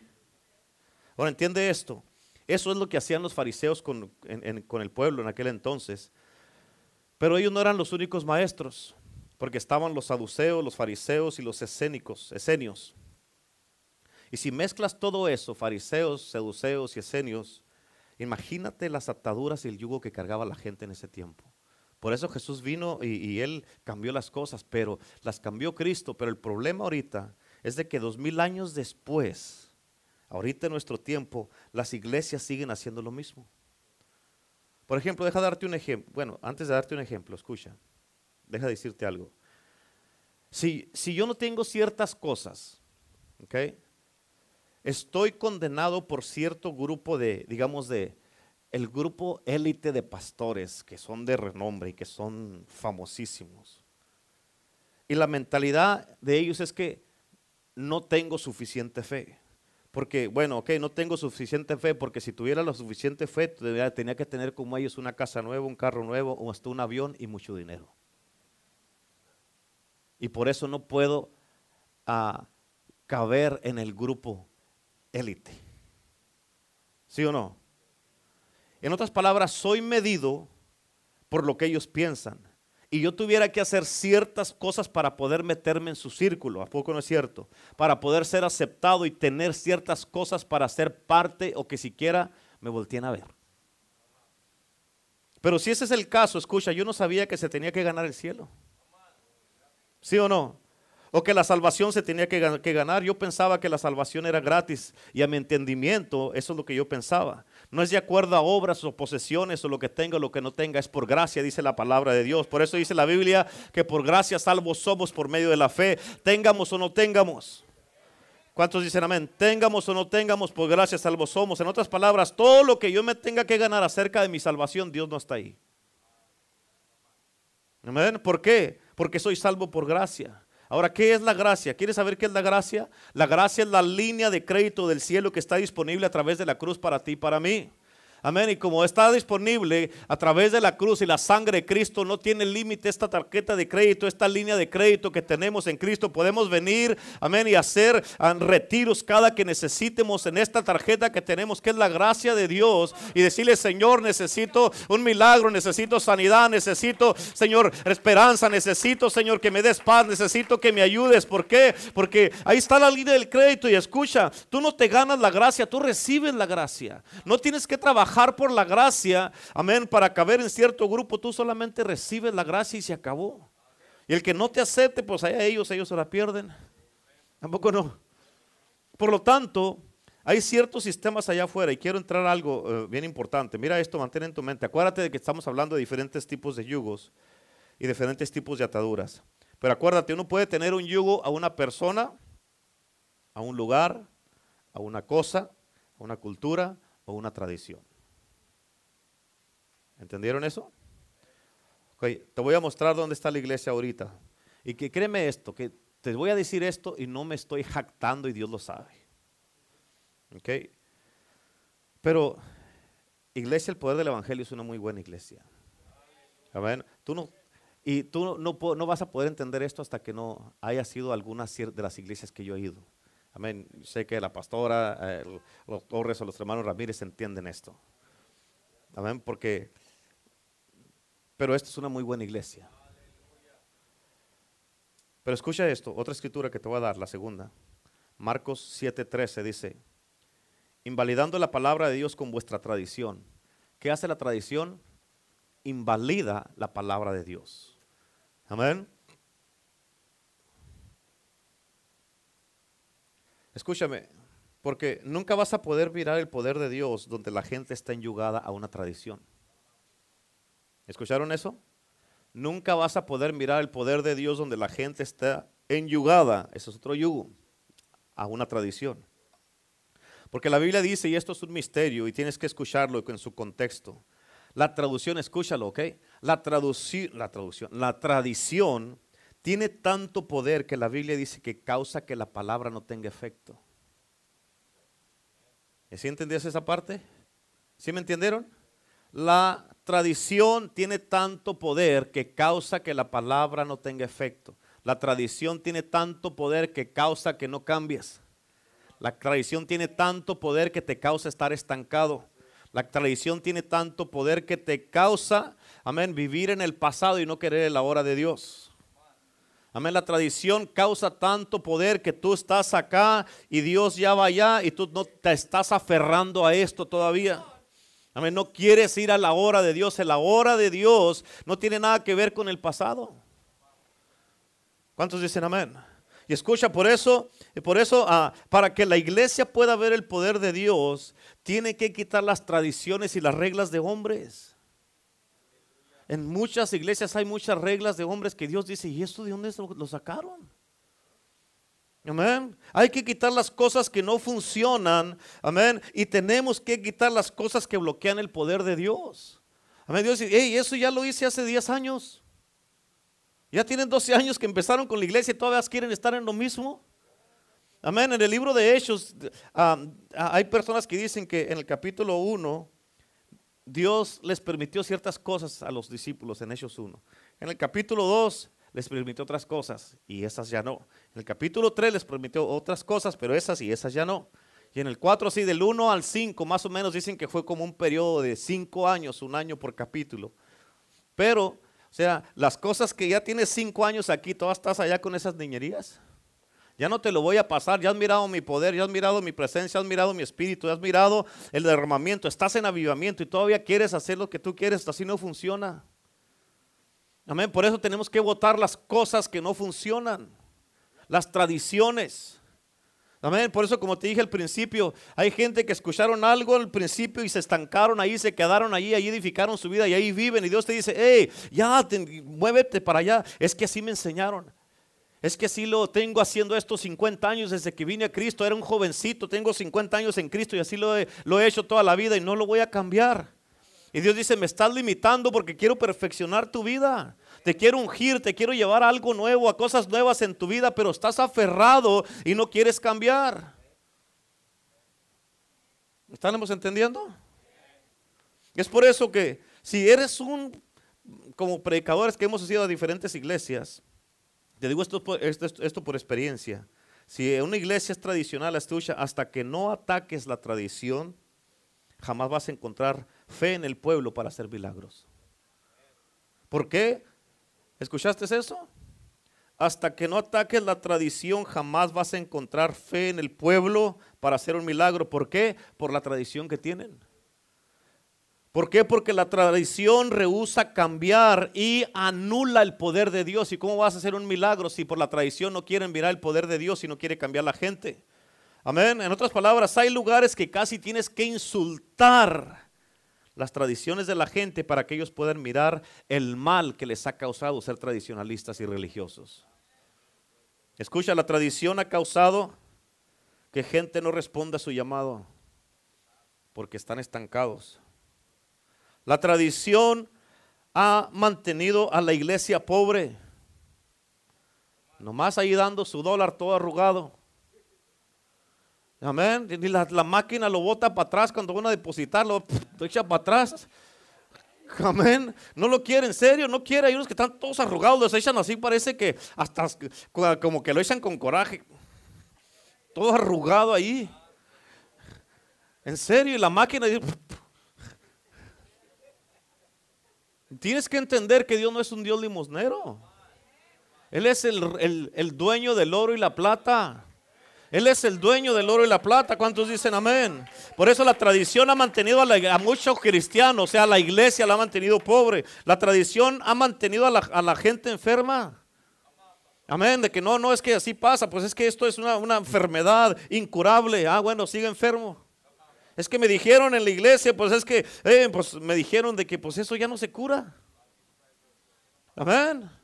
Ahora entiende esto. Eso es lo que hacían los fariseos con, el pueblo en aquel entonces. Pero ellos no eran los únicos maestros, porque estaban los saduceos, los fariseos y los escénicos, esenios. Y si mezclas todo eso, fariseos, seduceos y esenios, imagínate las ataduras y el yugo que cargaba la gente en ese tiempo. Por eso Jesús vino y, Él cambió las cosas, pero las cambió Cristo. Pero el problema ahorita es de que dos mil años después, ahorita en nuestro tiempo, las iglesias siguen haciendo lo mismo. Por ejemplo, deja darte un ejemplo. Bueno, antes de darte un ejemplo, escucha, deja decirte algo. Si, si yo no tengo ciertas cosas, ¿ok? estoy condenado por cierto grupo de, digamos, de el grupo élite de pastores que son de renombre y que son famosísimos. Y la mentalidad de ellos es que no tengo suficiente fe. Porque, bueno, ok, no tengo suficiente fe, porque si tuviera la suficiente fe, tenía que tener como ellos una casa nueva, un carro nuevo, o hasta un avión y mucho dinero. Y por eso no puedo ah, caber en el grupo élite. ¿Sí o no? En otras palabras, soy medido por lo que ellos piensan. Y yo tuviera que hacer ciertas cosas para poder meterme en su círculo, ¿a poco no es cierto? Para poder ser aceptado y tener ciertas cosas para ser parte o que siquiera me volteen a ver. Pero si ese es el caso, escucha, yo no sabía que se tenía que ganar el cielo. ¿Sí o no? o que la salvación se tenía que, ganar. Yo pensaba que la salvación era gratis y a mi entendimiento eso es lo que yo pensaba. No es de acuerdo a obras o posesiones o lo que tenga o lo que no tenga, es por gracia, dice la palabra de Dios. Por eso dice la Biblia que por gracia salvos somos por medio de la fe, tengamos o no tengamos. ¿Cuántos dicen amén? Tengamos o no tengamos, por gracia salvos somos. En otras palabras, todo lo que yo me tenga que ganar acerca de mi salvación, Dios no está ahí. ¿Amén? ¿Por qué? Porque soy salvo por gracia. Ahora, ¿qué es la gracia? ¿Quieres saber qué es la gracia? La gracia es la línea de crédito del cielo que está disponible a través de la cruz para ti y para mí. Amén. Y como está disponible a través de la cruz y la sangre de Cristo, no tiene límite esta tarjeta de crédito, esta línea de crédito que tenemos en Cristo. Podemos venir, amén, y hacer ah, retiros cada que necesitemos en esta tarjeta que tenemos, que es la gracia de Dios. Y decirle, Señor, necesito un milagro, necesito sanidad, necesito, Señor, esperanza, necesito, Señor, que me des paz, necesito que me ayudes. ¿Por qué? Porque ahí está la línea del crédito y escucha, tú no te ganas la gracia, tú recibes la gracia. No tienes que trabajar por la gracia, amén, para caber en cierto grupo, tú solamente recibes la gracia y se acabó. Y el que no te acepte, pues allá ellos, ellos se la pierden. Tampoco no. Por lo tanto, hay ciertos sistemas allá afuera y quiero entrar algo eh, bien importante. Mira esto, mantén en tu mente. Acuérdate de que estamos hablando de diferentes tipos de yugos y diferentes tipos de ataduras. Pero acuérdate, uno puede tener un yugo a una persona, a un lugar, a una cosa, a una cultura o una tradición. ¿Entendieron eso? te voy a mostrar dónde está la iglesia ahorita. Y que créeme esto, que te voy a decir esto y no me estoy jactando y Dios lo sabe. ¿Ok? Pero iglesia, el poder del evangelio es una muy buena iglesia. Amén. Tú no, y tú no, no, vas a poder entender esto hasta que no haya sido alguna de las iglesias que yo he ido. Amén. Sé que la pastora, los Torres o los hermanos Ramírez entienden esto. Amén. Porque pero esta es una muy buena iglesia. Pero escucha esto, otra escritura que te voy a dar, la segunda. Marcos 7:13 dice, invalidando la palabra de Dios con vuestra tradición. ¿Qué hace la tradición? Invalida la palabra de Dios. Amén. Escúchame, porque nunca vas a poder mirar el poder de Dios donde la gente está enyugada a una tradición. ¿Escucharon eso? Nunca vas a poder mirar el poder de Dios donde la gente está enyugada, eso es otro yugo, a una tradición. Porque la Biblia dice, y esto es un misterio, y tienes que escucharlo en su contexto. La traducción, escúchalo, ¿ok? La, traducción, la traducción, la tradición tiene tanto poder que la Biblia dice que causa que la palabra no tenga efecto. ¿Sí entendías esa parte? ¿Sí me entendieron? La tradición tiene tanto poder que causa que la palabra no tenga efecto. La tradición tiene tanto poder que causa que no cambies. La tradición tiene tanto poder que te causa estar estancado. La tradición tiene tanto poder que te causa, amén, vivir en el pasado y no querer la hora de Dios. Amén, la tradición causa tanto poder que tú estás acá y Dios ya va allá y tú no te estás aferrando a esto todavía. Amén. No quieres ir a la hora de Dios. La hora de Dios no tiene nada que ver con el pasado. ¿Cuántos dicen amén? Y escucha, por eso, por eso, ah, para que la iglesia pueda ver el poder de Dios, tiene que quitar las tradiciones y las reglas de hombres. En muchas iglesias hay muchas reglas de hombres que Dios dice, ¿y esto de dónde lo sacaron? Amén. Hay que quitar las cosas que no funcionan. Amén. Y tenemos que quitar las cosas que bloquean el poder de Dios. Amén. Dios dice, hey, eso ya lo hice hace 10 años. Ya tienen 12 años que empezaron con la iglesia y todavía quieren estar en lo mismo. Amén. En el libro de Hechos hay personas que dicen que en el capítulo 1 Dios les permitió ciertas cosas a los discípulos en Hechos 1. En el capítulo 2 les permitió otras cosas y esas ya no. En el capítulo 3 les permitió otras cosas, pero esas y esas ya no. Y en el 4, sí, del 1 al 5, más o menos dicen que fue como un periodo de 5 años, un año por capítulo. Pero, o sea, las cosas que ya tienes 5 años aquí, todas estás allá con esas niñerías. Ya no te lo voy a pasar, ya has mirado mi poder, ya has mirado mi presencia, has mirado mi espíritu, ya has mirado el derramamiento, estás en avivamiento y todavía quieres hacer lo que tú quieres, así no funciona. Amén. Por eso tenemos que votar las cosas que no funcionan, las tradiciones. Amén. Por eso, como te dije al principio, hay gente que escucharon algo al principio y se estancaron ahí, se quedaron ahí, ahí edificaron su vida y ahí viven. Y Dios te dice, hey, ya, muévete para allá. Es que así me enseñaron. Es que así lo tengo haciendo estos 50 años desde que vine a Cristo. Era un jovencito, tengo 50 años en Cristo y así lo lo he hecho toda la vida y no lo voy a cambiar. Y Dios dice, me estás limitando porque quiero perfeccionar tu vida. Te quiero ungir, te quiero llevar a algo nuevo, a cosas nuevas en tu vida, pero estás aferrado y no quieres cambiar. ¿Estamos entendiendo? Es por eso que si eres un, como predicadores que hemos sido a diferentes iglesias, te digo esto, por experiencia, si una iglesia es tradicional, hasta que no ataques la tradición, jamás vas a encontrar fe en el pueblo para hacer milagros. ¿Por qué? ¿Escuchaste eso? Hasta que no ataques la tradición, jamás vas a encontrar fe en el pueblo para hacer un milagro. ¿Por qué? Por la tradición que tienen. ¿Por qué? Porque la tradición rehúsa cambiar y anula el poder de Dios. ¿Y cómo vas a hacer un milagro si por la tradición no quieren mirar el poder de Dios y no quiere cambiar la gente? Amén. En otras palabras, hay lugares que casi tienes que insultar las tradiciones de la gente para que ellos puedan mirar el mal que les ha causado ser tradicionalistas y religiosos. Escucha, la tradición ha causado que gente no responda a su llamado porque están estancados. La tradición ha mantenido a la iglesia pobre. Nomás ahí dando su dólar todo arrugado. Amén. Y la, máquina lo bota para atrás cuando van a depositarlo, lo echa para atrás. Amén. No lo quiere en serio, no quiere. Hay unos que están todos arrugados, los echan así, parece que hasta como que lo echan con coraje. Todo arrugado ahí. En serio, y la máquina Tienes que entender que Dios no es un Dios limosnero. Él es el, dueño del oro y la plata. Él es el dueño del oro y la plata. ¿Cuántos dicen amén? Por eso la tradición ha mantenido a, muchos cristianos, o sea, la iglesia la ha mantenido pobre. La tradición ha mantenido a la, gente enferma. Amén, de que no, no es que así pasa, pues es que esto es una, una enfermedad incurable. Ah, bueno, sigue enfermo. Es que me dijeron en la iglesia, pues es que, eh, pues me dijeron de que pues eso ya no se cura. Amén.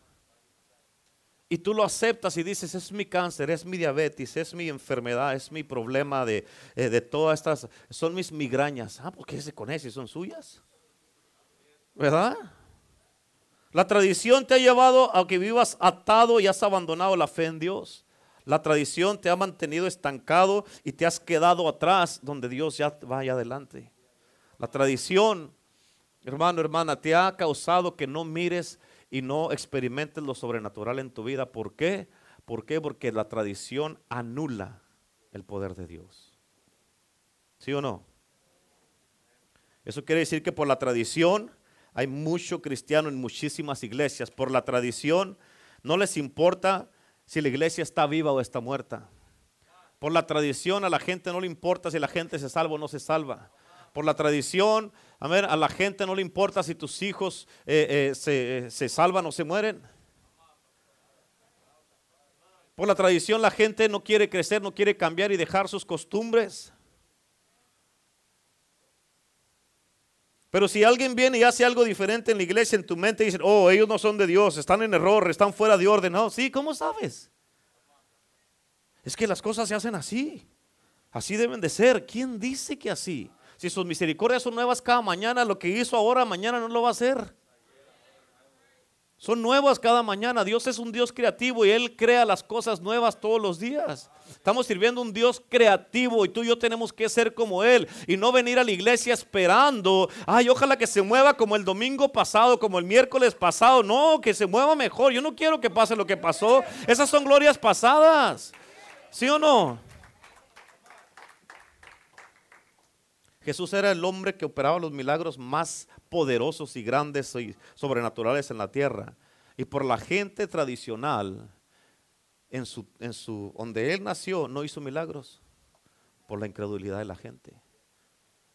Y tú lo aceptas y dices, es mi cáncer, es mi diabetes, es mi enfermedad, es mi problema de, eh, de todas estas, son mis migrañas. Ah, pues qué se con eso, son suyas. ¿Verdad? La tradición te ha llevado a que vivas atado y has abandonado la fe en Dios. La tradición te ha mantenido estancado y te has quedado atrás donde Dios ya vaya adelante. La tradición, hermano, hermana, te ha causado que no mires y no experimentes lo sobrenatural en tu vida. ¿Por qué? ¿Por qué? Porque la tradición anula el poder de Dios. ¿Sí o no? Eso quiere decir que por la tradición hay mucho cristiano en muchísimas iglesias. Por la tradición no les importa si la iglesia está viva o está muerta. Por la tradición a la gente no le importa si la gente se salva o no se salva. Por la tradición, a ver, a la gente no le importa si tus hijos eh, eh, se, se salvan o se mueren. Por la tradición la gente no quiere crecer, no quiere cambiar y dejar sus costumbres. Pero si alguien viene y hace algo diferente en la iglesia, en tu mente dicen, oh, ellos no son de Dios, están en error, están fuera de orden. No, sí, ¿cómo sabes? Es que las cosas se hacen así. Así deben de ser. ¿Quién dice que así? Si sus misericordias son nuevas cada mañana, lo que hizo ahora, mañana no lo va a hacer. Son nuevas cada mañana. Dios es un Dios creativo y Él crea las cosas nuevas todos los días. Estamos sirviendo a un Dios creativo y tú y yo tenemos que ser como Él y no venir a la iglesia esperando, ay, ojalá que se mueva como el domingo pasado, como el miércoles pasado. No, que se mueva mejor. Yo no quiero que pase lo que pasó. Esas son glorias pasadas. ¿Sí o no? Jesús era el hombre que operaba los milagros más poderosos y grandes y sobrenaturales en la tierra. Y por la gente tradicional, en su, en su, donde él nació, no hizo milagros. Por la incredulidad de la gente.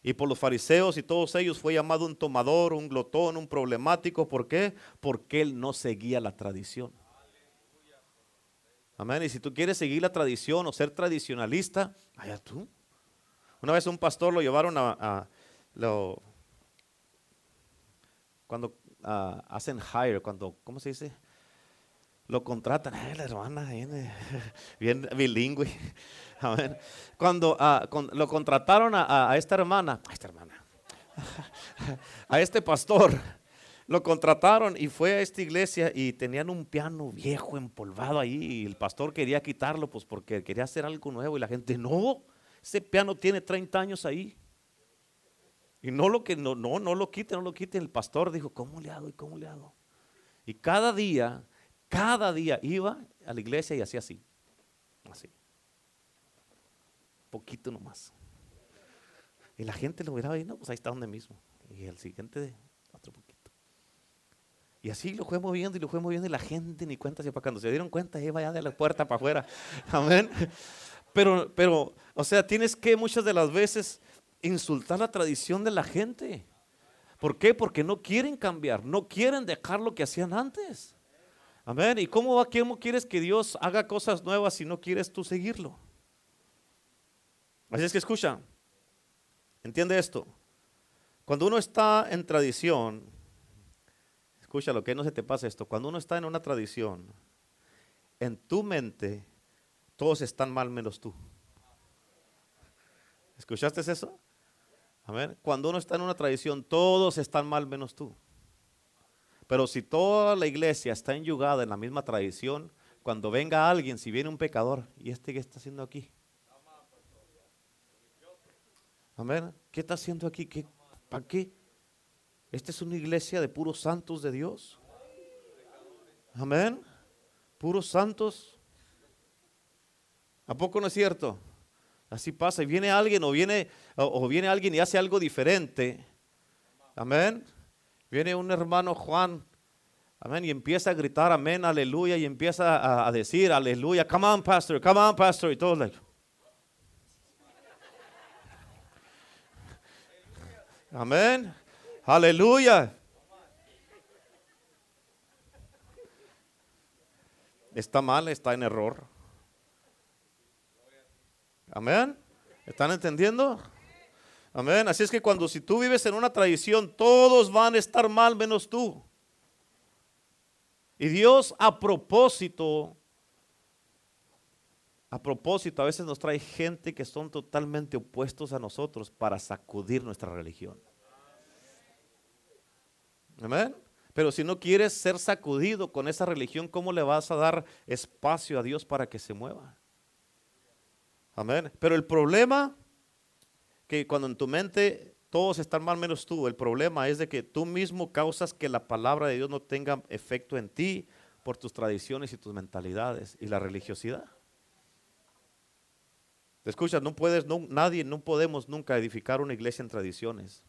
Y por los fariseos y todos ellos fue llamado un tomador, un glotón, un problemático. ¿Por qué? Porque él no seguía la tradición. Amén. Y si tú quieres seguir la tradición o ser tradicionalista, allá tú. Una vez un pastor lo llevaron a, a lo, cuando hacen hire, cuando, ¿cómo se dice? Lo contratan, la hermana viene <laughs> bien bilingüe. <laughs> Cuando, ah, lo contrataron a, esta hermana, a esta hermana, <laughs> a este pastor, lo contrataron y fue a esta iglesia y tenían un piano viejo empolvado ahí y el pastor quería quitarlo pues porque quería hacer algo nuevo y la gente, no, ese piano tiene 30 años ahí. Y no lo que no, no, no lo quite, no lo quite. El pastor dijo, ¿cómo le hago y cómo le hago? Y cada día, cada día iba a la iglesia y hacía así. Así. Poquito nomás. Y la gente lo miraba y no, pues ahí está donde mismo. Y el siguiente, otro poquito. Y así lo fue moviendo y lo fue moviendo y la gente ni cuenta se Cuando se dieron cuenta, iba ya de la puerta para afuera. Amén. Pero, pero, o sea, tienes que muchas de las veces insultar la tradición de la gente. ¿Por qué? Porque no quieren cambiar, no quieren dejar lo que hacían antes. Amén. ¿Y cómo, va, cómo quieres que Dios haga cosas nuevas si no quieres tú seguirlo? Así es que escucha, entiende esto. Cuando uno está en tradición, escucha lo que no se te pasa esto, cuando uno está en una tradición, en tu mente todos están mal menos tú. ¿Escuchaste eso? ver, Cuando uno está en una tradición, todos están mal menos tú. Pero si toda la iglesia está enyugada en la misma tradición, cuando venga alguien, si viene un pecador, ¿y este qué está haciendo aquí? Amén. ¿Qué está haciendo aquí? ¿Qué, ¿Para qué? Esta es una iglesia de puros santos de Dios. Amén. Puros santos. ¿A poco no es cierto? Así pasa. Y viene alguien o viene, o, viene alguien y hace algo diferente. Amén. Viene un hermano Juan. Amén. Y empieza a gritar amén, aleluya. Y empieza a, decir aleluya. Come on, pastor. Come on, pastor. Y todo like. Amén. Aleluya. Está mal, está en error. Amén. ¿Están entendiendo? Amén. Así es que cuando si tú vives en una tradición, todos van a estar mal menos tú. Y Dios a propósito, a propósito, a veces nos trae gente que son totalmente opuestos a nosotros para sacudir nuestra religión. Amén. Pero si no quieres ser sacudido con esa religión, ¿cómo le vas a dar espacio a Dios para que se mueva? Amén. Pero el problema, que cuando en tu mente todos están mal menos tú, el problema es de que tú mismo causas que la palabra de Dios no tenga efecto en ti por tus tradiciones y tus mentalidades y la religiosidad. ¿Te escuchas? No puedes, nadie, no podemos nunca edificar una iglesia en tradiciones.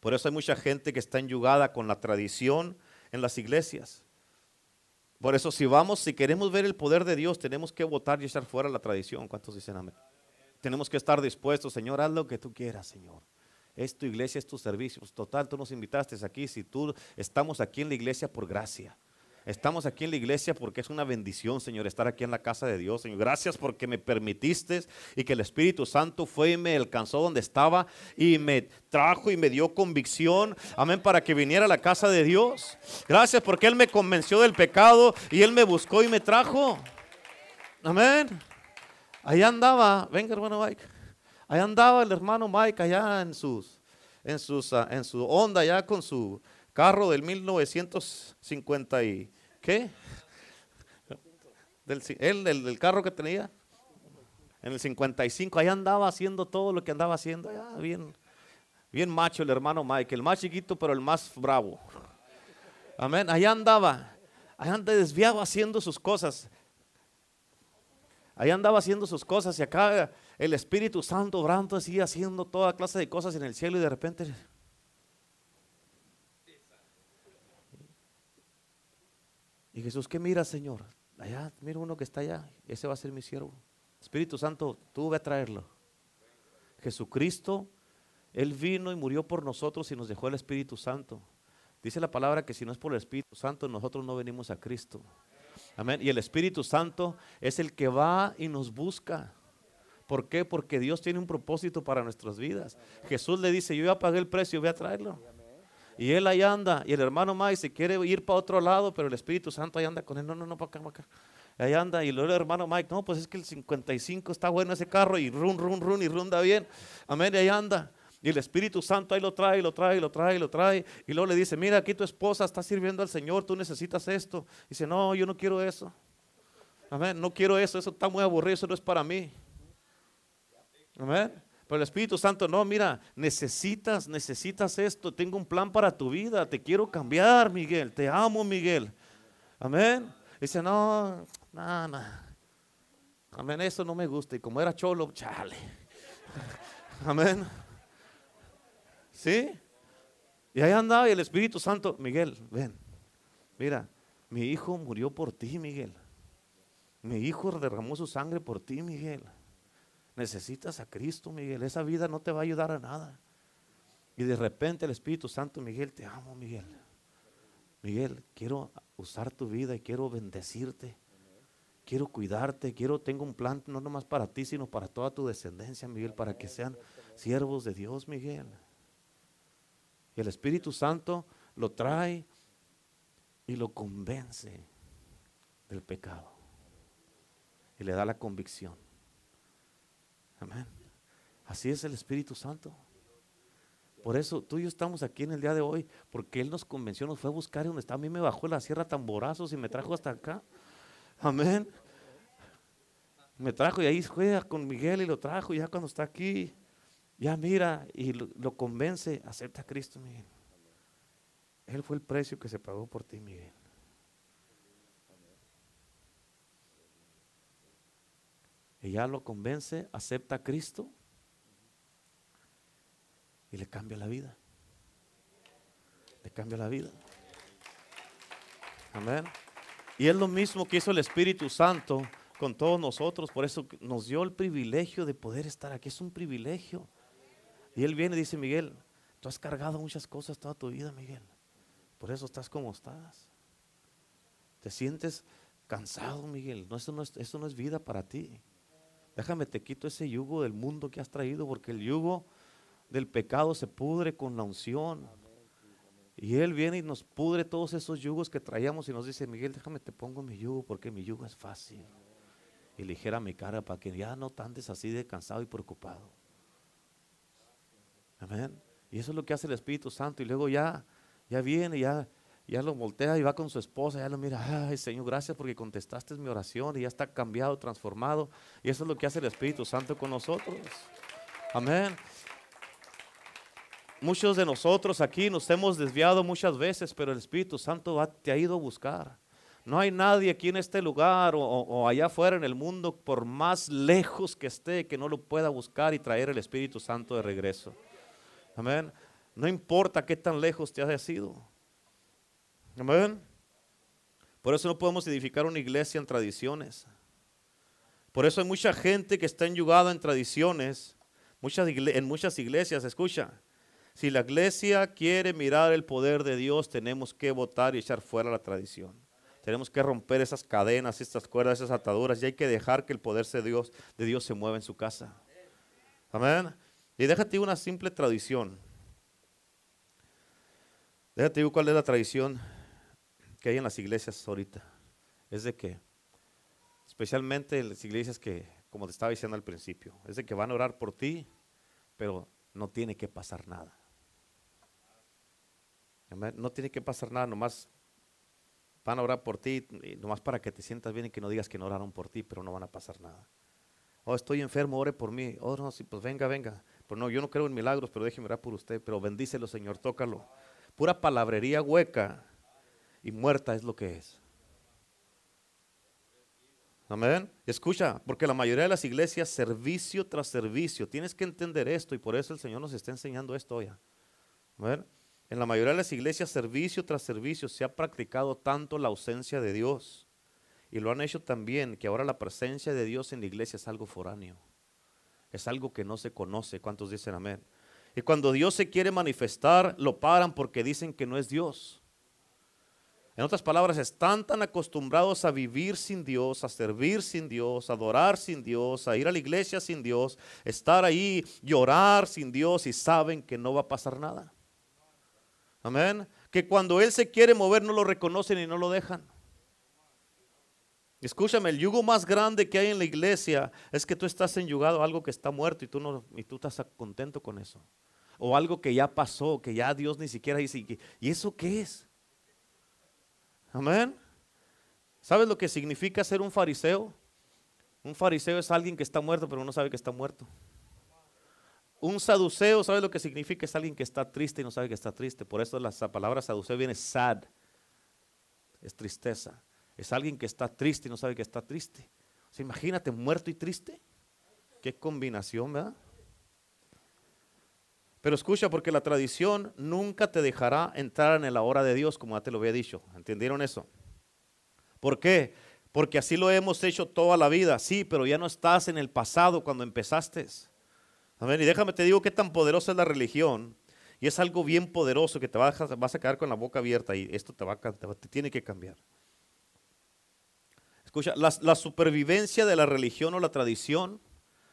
Por eso hay mucha gente que está enyugada con la tradición en las iglesias. Por eso si vamos, si queremos ver el poder de Dios, tenemos que votar y echar fuera la tradición. ¿Cuántos dicen amén? Tenemos que estar dispuestos, Señor, haz lo que tú quieras, Señor. Es tu iglesia, es tu servicio. Total, tú nos invitaste aquí. Si tú estamos aquí en la iglesia por gracia. Estamos aquí en la iglesia porque es una bendición, Señor, estar aquí en la casa de Dios. Señor, gracias porque me permitiste y que el Espíritu Santo fue y me alcanzó donde estaba y me trajo y me dio convicción. Amén, para que viniera a la casa de Dios. Gracias porque Él me convenció del pecado y Él me buscó y me trajo. Amén. Allá andaba, venga hermano Mike. Allá andaba el hermano Mike allá en sus, en sus, ah, en su onda, allá con su carro del 1950 y ¿qué? Del, del, carro que tenía en el 55, ahí andaba haciendo todo lo que andaba haciendo, bien, bien macho el hermano Mike, el más chiquito pero el más bravo. Amén, allá andaba, allá andaba desviado haciendo sus cosas. Ahí andaba haciendo sus cosas y acá el Espíritu Santo obrando así, haciendo toda clase de cosas en el cielo y de repente Y Jesús, ¿qué mira, Señor? Allá, mira uno que está allá, ese va a ser mi siervo. Espíritu Santo, tú ve a traerlo. Jesucristo, Él vino y murió por nosotros y nos dejó el Espíritu Santo. Dice la palabra que si no es por el Espíritu Santo, nosotros no venimos a Cristo. Amén. Y el Espíritu Santo es el que va y nos busca. ¿Por qué? Porque Dios tiene un propósito para nuestras vidas. Jesús le dice, yo ya pagué el precio, voy a traerlo. Y él ahí anda, y el hermano Mike se quiere ir para otro lado, pero el Espíritu Santo ahí anda con él, no, no, no, para acá, para acá. Ahí anda, y luego el hermano Mike, no, pues es que el 55 está bueno ese carro, y run, run, run, y runda bien. Amén, y ahí anda. Y el Espíritu Santo ahí lo trae, lo trae, lo trae, lo trae. Y luego le dice, mira, aquí tu esposa está sirviendo al Señor, tú necesitas esto. Y dice, no, yo no quiero eso. Amén, no quiero eso, eso está muy aburrido, eso no es para mí. Amén. Pero el Espíritu Santo, no, mira, necesitas, necesitas esto. Tengo un plan para tu vida. Te quiero cambiar, Miguel. Te amo, Miguel. Amén. Dice, no, no, no. Amén, eso no me gusta. Y como era cholo, chale. Amén. ¿Sí? Y ahí andaba y el Espíritu Santo, Miguel, ven. Mira, mi hijo murió por ti, Miguel. Mi hijo derramó su sangre por ti, Miguel. Necesitas a Cristo, Miguel. Esa vida no te va a ayudar a nada. Y de repente el Espíritu Santo, Miguel, te amo, Miguel. Miguel, quiero usar tu vida y quiero bendecirte. Quiero cuidarte, quiero, tengo un plan no nomás para ti, sino para toda tu descendencia, Miguel, para que sean siervos de Dios, Miguel. Y el Espíritu Santo lo trae y lo convence del pecado. Y le da la convicción. Amén. Así es el Espíritu Santo. Por eso tú y yo estamos aquí en el día de hoy, porque Él nos convenció, nos fue a buscar y donde está. A mí me bajó la sierra tamborazos y me trajo hasta acá. Amén. Me trajo y ahí juega con Miguel y lo trajo. Y ya cuando está aquí, ya mira y lo, lo convence, acepta a Cristo, Miguel. Él fue el precio que se pagó por ti, Miguel. Ya lo convence, acepta a Cristo y le cambia la vida. Le cambia la vida. Amén. Y es lo mismo que hizo el Espíritu Santo con todos nosotros. Por eso nos dio el privilegio de poder estar aquí. Es un privilegio. Y Él viene y dice, Miguel, tú has cargado muchas cosas toda tu vida, Miguel. Por eso estás como estás. Te sientes cansado, Miguel. No, eso, no es, eso no es vida para ti. Déjame, te quito ese yugo del mundo que has traído, porque el yugo del pecado se pudre con la unción. Y Él viene y nos pudre todos esos yugos que traíamos y nos dice, Miguel, déjame, te pongo mi yugo, porque mi yugo es fácil. Y ligera mi cara para que ya no andes así de cansado y preocupado. Amén. Y eso es lo que hace el Espíritu Santo. Y luego ya, ya viene, ya, ya lo voltea y va con su esposa, ya lo mira, ay Señor, gracias porque contestaste mi oración y ya está cambiado, transformado. Y eso es lo que hace el Espíritu Santo con nosotros. Amén. Muchos de nosotros aquí nos hemos desviado muchas veces, pero el Espíritu Santo te ha ido a buscar. No hay nadie aquí en este lugar o, allá afuera en el mundo, por más lejos que esté, que no lo pueda buscar y traer el Espíritu Santo de regreso. Amén. No importa qué tan lejos te hayas ido. Amén. Por eso no podemos edificar una iglesia en tradiciones. Por eso hay mucha gente que está enyugada en tradiciones. En muchas iglesias, escucha, si la iglesia quiere mirar el poder de Dios, tenemos que votar y echar fuera la tradición. Tenemos que romper esas cadenas, estas cuerdas, esas ataduras y hay que dejar que el poder de Dios, de Dios se mueva en su casa. Amén. Y déjate una simple tradición. Déjate cuál es la tradición que hay en las iglesias ahorita. Es de que, especialmente en las iglesias que, como te estaba diciendo al principio, es de que van a orar por ti, pero no tiene que pasar nada. No tiene que pasar nada, nomás van a orar por ti, nomás para que te sientas bien y que no digas que no oraron por ti, pero no van a pasar nada. Oh, estoy enfermo, ore por mí. Oh, no, sí, pues venga, venga. Pues no, yo no creo en milagros, pero déjeme orar por usted, pero bendícelo, Señor, tócalo. Pura palabrería hueca y muerta es lo que es. Amén. Escucha, porque la mayoría de las iglesias, servicio tras servicio, tienes que entender esto y por eso el Señor nos está enseñando esto hoy. Amén. En la mayoría de las iglesias, servicio tras servicio, se ha practicado tanto la ausencia de Dios. Y lo han hecho también, que ahora la presencia de Dios en la iglesia es algo foráneo. Es algo que no se conoce. ¿Cuántos dicen amén? Y cuando Dios se quiere manifestar, lo paran porque dicen que no es Dios. En otras palabras, están tan acostumbrados a vivir sin Dios, a servir sin Dios, a adorar sin Dios, a ir a la iglesia sin Dios, estar ahí, llorar sin Dios y saben que no va a pasar nada. Amén. Que cuando Él se quiere mover no lo reconocen y no lo dejan. Escúchame, el yugo más grande que hay en la iglesia es que tú estás enyugado a algo que está muerto y tú, no, y tú estás contento con eso. O algo que ya pasó, que ya Dios ni siquiera dice. ¿Y eso qué es? Amén. ¿Sabes lo que significa ser un fariseo? Un fariseo es alguien que está muerto pero no sabe que está muerto. Un saduceo, ¿sabe lo que significa? Es alguien que está triste y no sabe que está triste. Por eso la palabra saduceo viene sad. Es tristeza. Es alguien que está triste y no sabe que está triste. O imagínate, muerto y triste. Qué combinación, ¿verdad? Pero escucha, porque la tradición nunca te dejará entrar en la hora de Dios, como ya te lo había dicho. ¿Entendieron eso? ¿Por qué? Porque así lo hemos hecho toda la vida. Sí, pero ya no estás en el pasado cuando empezaste. Amén. Y déjame te digo qué tan poderosa es la religión. Y es algo bien poderoso que te vas a, vas a quedar con la boca abierta y esto te, va, te tiene que cambiar. Escucha, la, supervivencia de la religión o la tradición,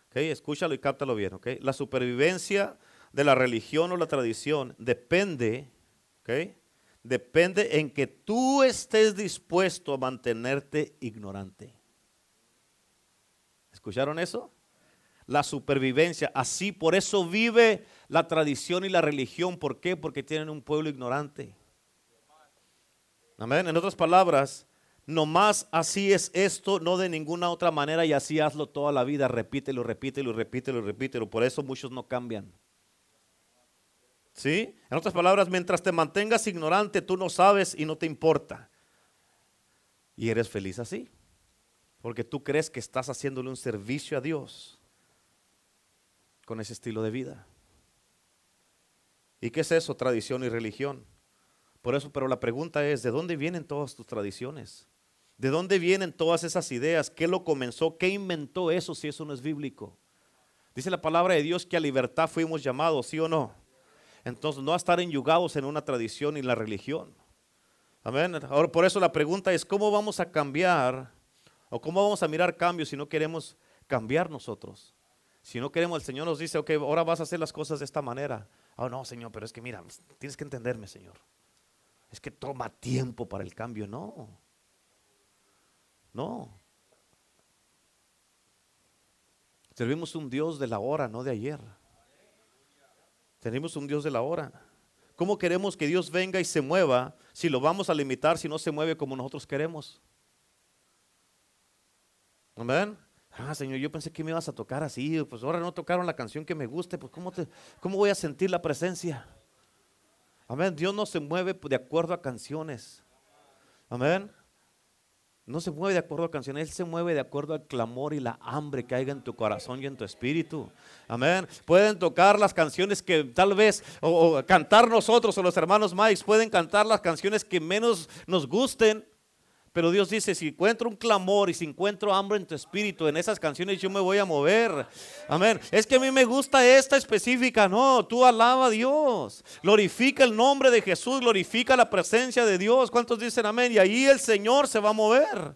okay, escúchalo y cáptalo bien, okay, la supervivencia de la religión o la tradición depende, okay, depende en que tú estés dispuesto a mantenerte ignorante. ¿Escucharon eso? La supervivencia, así por eso vive la tradición y la religión. ¿Por qué? Porque tienen un pueblo ignorante. Amén. En otras palabras, Nomás así es esto, no de ninguna otra manera y así hazlo toda la vida. Repítelo, repítelo, repítelo, repítelo. Por eso muchos no cambian. ¿Sí? En otras palabras, mientras te mantengas ignorante, tú no sabes y no te importa. Y eres feliz así. Porque tú crees que estás haciéndole un servicio a Dios con ese estilo de vida. ¿Y qué es eso? Tradición y religión. Por eso, pero la pregunta es, ¿de dónde vienen todas tus tradiciones? ¿De dónde vienen todas esas ideas? ¿Qué lo comenzó? ¿Qué inventó eso si eso no es bíblico? Dice la palabra de Dios que a libertad fuimos llamados, ¿sí o no? Entonces, no a estar enyugados en una tradición y la religión. Amén. Ahora, por eso la pregunta es, ¿cómo vamos a cambiar o cómo vamos a mirar cambios si no queremos cambiar nosotros? Si no queremos, el Señor nos dice, ok, ahora vas a hacer las cosas de esta manera. Oh, no, Señor, pero es que mira, tienes que entenderme, Señor. Es que toma tiempo para el cambio. No. No. Servimos un Dios de la hora, no de ayer. Tenemos un Dios de la hora. ¿Cómo queremos que Dios venga y se mueva si lo vamos a limitar si no se mueve como nosotros queremos? Amén. Ah, Señor, yo pensé que me ibas a tocar así, pues ahora no tocaron la canción que me guste, pues ¿cómo, te, cómo voy a sentir la presencia? Amén. Dios no se mueve de acuerdo a canciones. Amén. No se mueve de acuerdo a canciones, Él se mueve de acuerdo al clamor y la hambre que haya en tu corazón y en tu espíritu. Amén. Pueden tocar las canciones que tal vez, o, cantar nosotros o los hermanos Mike, pueden cantar las canciones que menos nos gusten. Pero Dios dice, si encuentro un clamor y si encuentro hambre en tu espíritu, en esas canciones yo me voy a mover. Amén. Es que a mí me gusta esta específica. No, tú alaba a Dios. Glorifica el nombre de Jesús, glorifica la presencia de Dios. ¿Cuántos dicen amén? Y ahí el Señor se va a mover.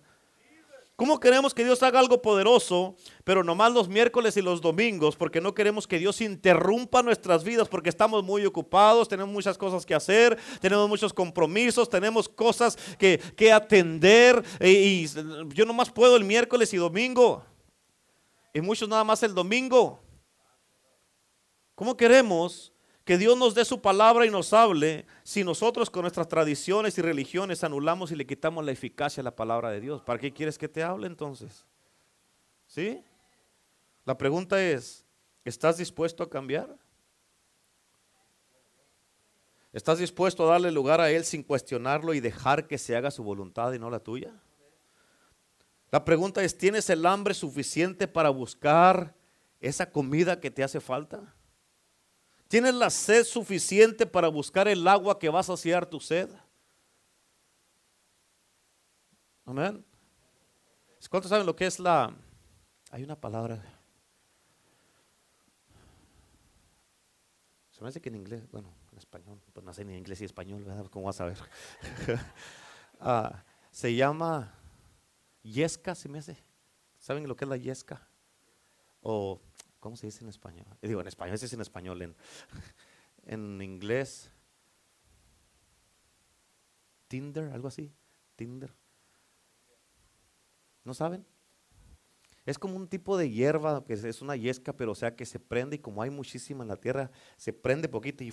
¿Cómo queremos que Dios haga algo poderoso, pero nomás los miércoles y los domingos? Porque no queremos que Dios interrumpa nuestras vidas porque estamos muy ocupados, tenemos muchas cosas que hacer, tenemos muchos compromisos, tenemos cosas que, atender y, y yo nomás puedo el miércoles y domingo. Y muchos nada más el domingo. ¿Cómo queremos que Dios nos dé su palabra y nos hable si nosotros con nuestras tradiciones y religiones anulamos y le quitamos la eficacia a la palabra de Dios. ¿Para qué quieres que te hable entonces? ¿Sí? La pregunta es, ¿estás dispuesto a cambiar? ¿Estás dispuesto a darle lugar a Él sin cuestionarlo y dejar que se haga su voluntad y no la tuya? La pregunta es, ¿tienes el hambre suficiente para buscar esa comida que te hace falta? ¿Tienes la sed suficiente para buscar el agua que va a saciar tu sed? Amén. ¿Cuántos saben lo que es la... Hay una palabra. Se me hace que en inglés, bueno, en español, pues no sé ni en inglés y español, ¿verdad? ¿Cómo vas a ver? <laughs> Ah, se llama yesca, se me hace. ¿Saben lo que es la yesca? O ¿Cómo se dice en español? Eh, digo, en español, ese es en español. En, <laughs> en inglés, Tinder, algo así. Tinder. ¿No saben? Es como un tipo de hierba, que es una yesca, pero o sea que se prende y como hay muchísima en la tierra, se prende poquito y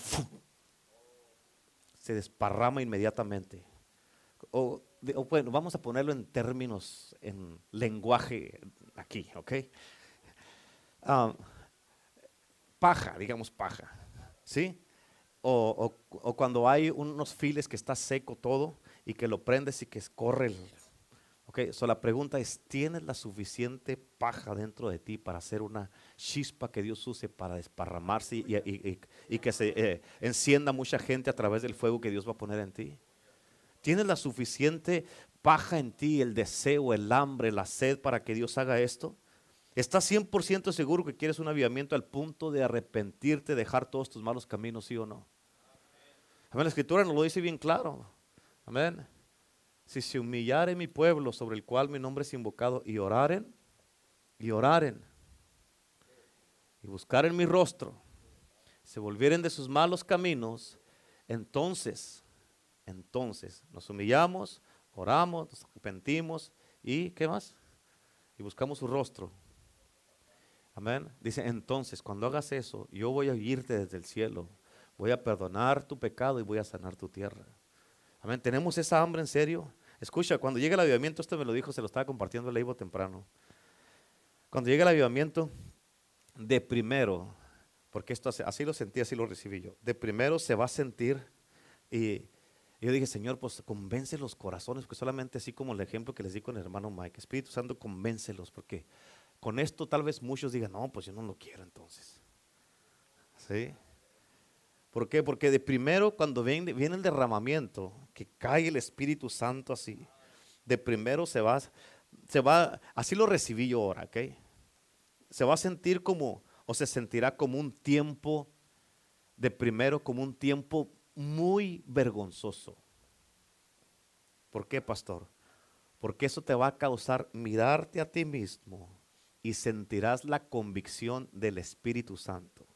se desparrama inmediatamente. O, bueno, vamos a ponerlo en términos, en lenguaje aquí, ¿ok? Paja, digamos paja, ¿sí? O, cuando hay unos files que está seco todo y que lo prendes y que corre el... Ok, so la pregunta es, ¿tienes la suficiente paja dentro de ti para hacer una chispa que Dios use para desparramarse y, y, que se eh, encienda mucha gente a través del fuego que Dios va a poner en ti? ¿Tienes la suficiente paja en ti, el deseo, el hambre, la sed para que Dios haga esto? ¿Estás 100% seguro que quieres un avivamiento al punto de arrepentirte, dejar todos tus malos caminos, sí o no? Amén. La escritura nos lo dice bien claro. Amén. Si se humillare mi pueblo sobre el cual mi nombre es invocado y oraren, y oraren, y buscaren mi rostro, se volvieren de sus malos caminos, entonces, entonces nos humillamos, oramos, nos arrepentimos y ¿qué más? Y buscamos su rostro Amén. Dice, entonces, cuando hagas eso, yo voy a oírte desde el cielo. Voy a perdonar tu pecado y voy a sanar tu tierra. Amén. ¿Tenemos esa hambre en serio? Escucha, cuando llegue el avivamiento, esto me lo dijo, se lo estaba compartiendo el Ivo temprano. Cuando llegue el avivamiento, de primero, porque esto así lo sentí, así lo recibí yo. De primero se va a sentir y yo dije, Señor, pues convence los corazones, porque solamente así como el ejemplo que les di con el hermano Mike, Espíritu Santo, convéncelos, porque con esto tal vez muchos digan, no, pues yo no lo quiero entonces. ¿Sí? ¿Por qué? Porque de primero cuando viene, viene el derramamiento, que cae el Espíritu Santo así, de primero se va, se va, así lo recibí yo ahora, ¿ok? Se va a sentir como, o se sentirá como un tiempo, de primero como un tiempo muy vergonzoso. ¿Por qué, pastor? Porque eso te va a causar mirarte a ti mismo y sentirás la convicción del Espíritu Santo.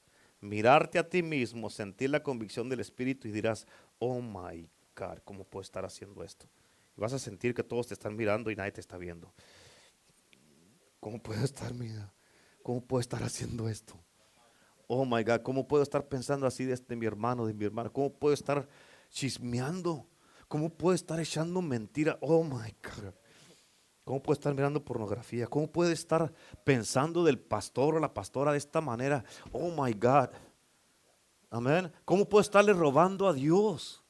Mirarte a ti mismo, sentir la convicción del Espíritu y dirás, oh my God, ¿cómo puedo estar haciendo esto? Vas a sentir que todos te están mirando y nadie te está viendo. ¿Cómo puedo estar, mira? ¿Cómo puedo estar haciendo esto? Oh my God, ¿cómo puedo estar pensando así de, mi hermano, de mi hermana? ¿Cómo puedo estar chismeando? ¿Cómo puedo estar echando mentira? Oh my God. ¿Cómo puede estar mirando pornografía? ¿Cómo puede estar pensando del pastor o la pastora de esta manera? Oh my God. Amén. ¿Cómo puede estarle robando a Dios?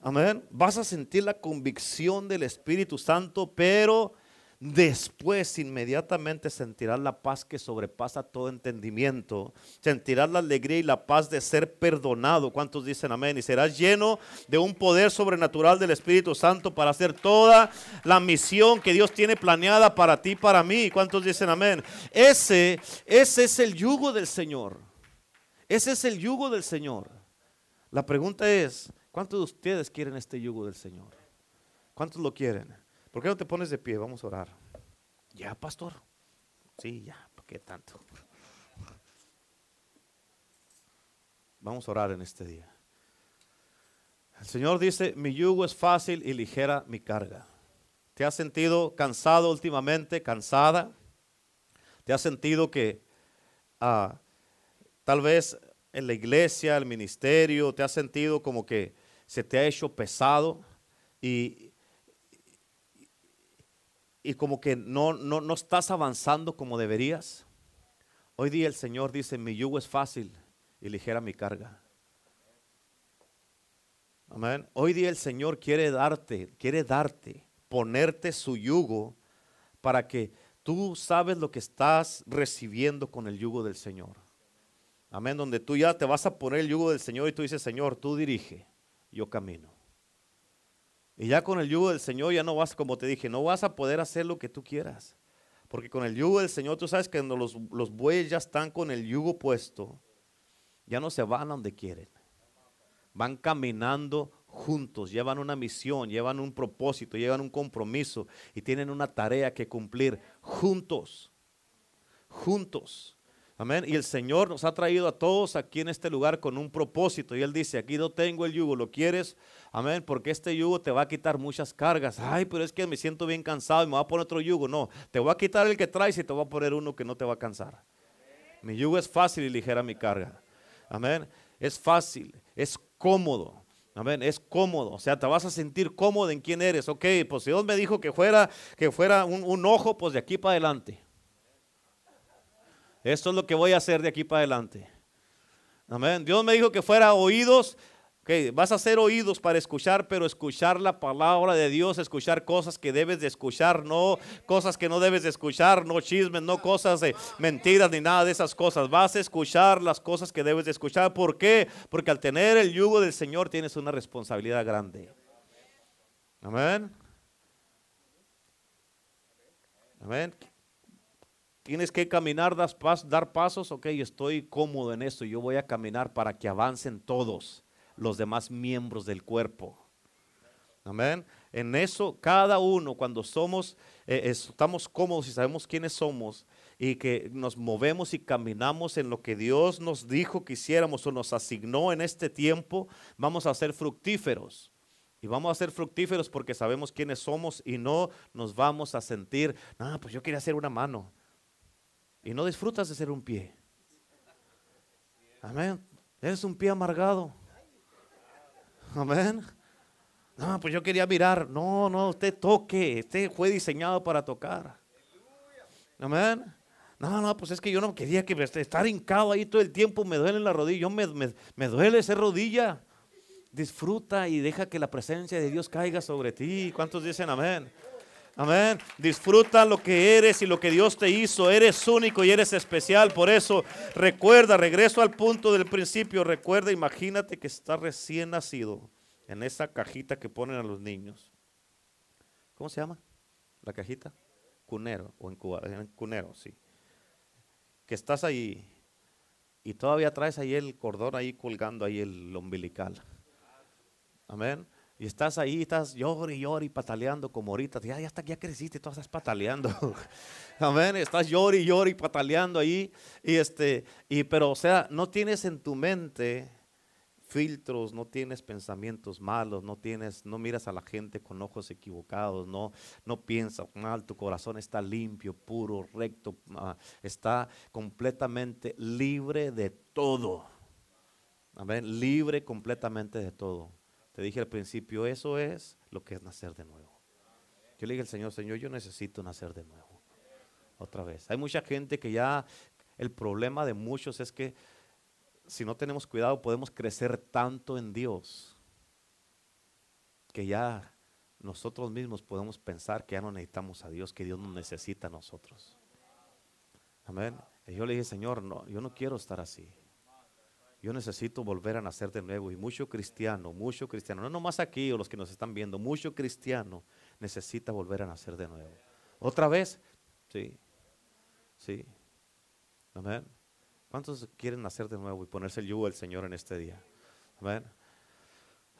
Amén. Vas a sentir la convicción del Espíritu Santo, pero Después inmediatamente sentirás la paz que sobrepasa todo entendimiento. Sentirás la alegría y la paz de ser perdonado. ¿Cuántos dicen amén? Y serás lleno de un poder sobrenatural del Espíritu Santo para hacer toda la misión que Dios tiene planeada para ti y para mí. ¿Cuántos dicen amén? Ese, ese es el yugo del Señor. Ese es el yugo del Señor. La pregunta es, ¿cuántos de ustedes quieren este yugo del Señor? ¿Cuántos lo quieren? ¿Por qué no te pones de pie? Vamos a orar. Ya, pastor. Sí, ya, ¿por qué tanto? Vamos a orar en este día. El Señor dice, mi yugo es fácil y ligera mi carga. ¿Te has sentido cansado últimamente, cansada? ¿Te has sentido que ah, tal vez en la iglesia, el ministerio, te has sentido como que se te ha hecho pesado y, y como que no, no, no estás avanzando como deberías. Hoy día el Señor dice, mi yugo es fácil y ligera mi carga. Amén. Hoy día el Señor quiere darte, quiere darte, ponerte su yugo para que tú sabes lo que estás recibiendo con el yugo del Señor. Amén. Donde tú ya te vas a poner el yugo del Señor y tú dices, Señor, tú dirige, yo camino. Y ya con el yugo del Señor ya no vas, como te dije, no vas a poder hacer lo que tú quieras. Porque con el yugo del Señor, tú sabes que cuando los, los bueyes ya están con el yugo puesto, ya no se van a donde quieren. Van caminando juntos, llevan una misión, llevan un propósito, llevan un compromiso y tienen una tarea que cumplir juntos. Juntos. Amén. Y el Señor nos ha traído a todos aquí en este lugar con un propósito. Y Él dice, aquí no tengo el yugo, ¿lo quieres? Amén. Porque este yugo te va a quitar muchas cargas. Ay, pero es que me siento bien cansado y me voy a poner otro yugo. No, te voy a quitar el que traes y te voy a poner uno que no te va a cansar. Mi yugo es fácil y ligera mi carga. Amén. Es fácil, es cómodo. Amén, es cómodo, o sea, te vas a sentir cómodo en quién eres. Ok, pues si Dios me dijo que fuera, que fuera un, un ojo, pues de aquí para adelante. Esto es lo que voy a hacer de aquí para adelante. Amén. Dios me dijo que fuera oídos Okay, vas a hacer oídos para escuchar, pero escuchar la palabra de Dios, escuchar cosas que debes de escuchar, no cosas que no debes de escuchar, no chismes, no cosas de mentiras ni nada de esas cosas. Vas a escuchar las cosas que debes de escuchar. ¿Por qué? Porque al tener el yugo del Señor tienes una responsabilidad grande. Amén. Amén. Tienes que caminar, dar pasos. Ok, estoy cómodo en esto. Yo voy a caminar para que avancen todos los demás miembros del cuerpo. Amén. En eso, cada uno, cuando somos, eh, estamos cómodos y sabemos quiénes somos y que nos movemos y caminamos en lo que Dios nos dijo que hiciéramos o nos asignó en este tiempo, vamos a ser fructíferos. Y vamos a ser fructíferos porque sabemos quiénes somos y no nos vamos a sentir, ah, pues yo quería hacer una mano. Y no disfrutas de ser un pie. Amén. Eres un pie amargado. Amén. No, pues yo quería mirar. No, no, usted toque. Usted fue diseñado para tocar. Amén. No, no, pues es que yo no quería que estar hincado ahí todo el tiempo. Me duele la rodilla. Yo me, me duele esa rodilla. Disfruta y deja que la presencia de Dios caiga sobre ti. ¿Cuántos dicen amén? Amén. Disfruta lo que eres y lo que Dios te hizo. Eres único y eres especial. Por eso, recuerda, regreso al punto del principio. Recuerda, imagínate que está recién nacido en esa cajita que ponen a los niños. ¿Cómo se llama? La cajita. Cunero o en Cuba, en cunero, sí. Que estás ahí y todavía traes ahí el cordón ahí colgando ahí el umbilical. Amén. Y estás ahí, estás llorando y llorando y pataleando como ahorita. Ya, ya, está, ya creciste, tú estás pataleando. <laughs> Amén. Estás llorando y llorando y pataleando ahí. Y este, y, pero o sea, no tienes en tu mente filtros, no tienes pensamientos malos, no tienes, no miras a la gente con ojos equivocados, no, no piensas mal, tu corazón está limpio, puro, recto, ah, está completamente libre de todo. Amén. Libre completamente de todo. Te dije al principio, eso es lo que es nacer de nuevo. Yo le dije al Señor, Señor, yo necesito nacer de nuevo. Otra vez. Hay mucha gente que ya, el problema de muchos es que si no tenemos cuidado podemos crecer tanto en Dios que ya nosotros mismos podemos pensar que ya no necesitamos a Dios, que Dios nos necesita a nosotros. Amén. Y yo le dije, Señor, no, yo no quiero estar así. Yo necesito volver a nacer de nuevo. Y mucho cristiano, mucho cristiano, no nomás aquí o los que nos están viendo, mucho cristiano necesita volver a nacer de nuevo. ¿Otra vez? Sí. Sí. Amén. ¿Cuántos quieren nacer de nuevo y ponerse el yugo del Señor en este día? Amén.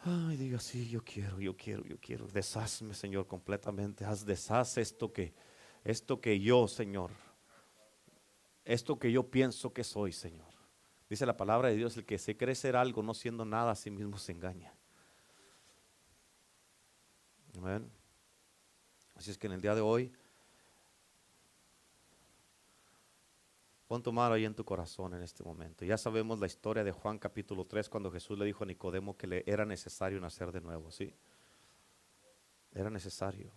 Ay, diga, sí, yo quiero, yo quiero, yo quiero. Deshazme, Señor, completamente. Haz, deshaz esto que, esto que yo, Señor, esto que yo pienso que soy, Señor. Dice la palabra de Dios, el que se cree ser algo no siendo nada a sí mismo se engaña. Amén. Así es que en el día de hoy, pon tu mano ahí en tu corazón en este momento. Ya sabemos la historia de Juan capítulo 3 cuando Jesús le dijo a Nicodemo que le era necesario nacer de nuevo, ¿sí? Era necesario.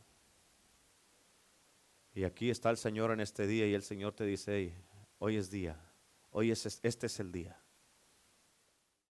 Y aquí está el Señor en este día y el Señor te dice, hoy es día Hoy es, este es el día.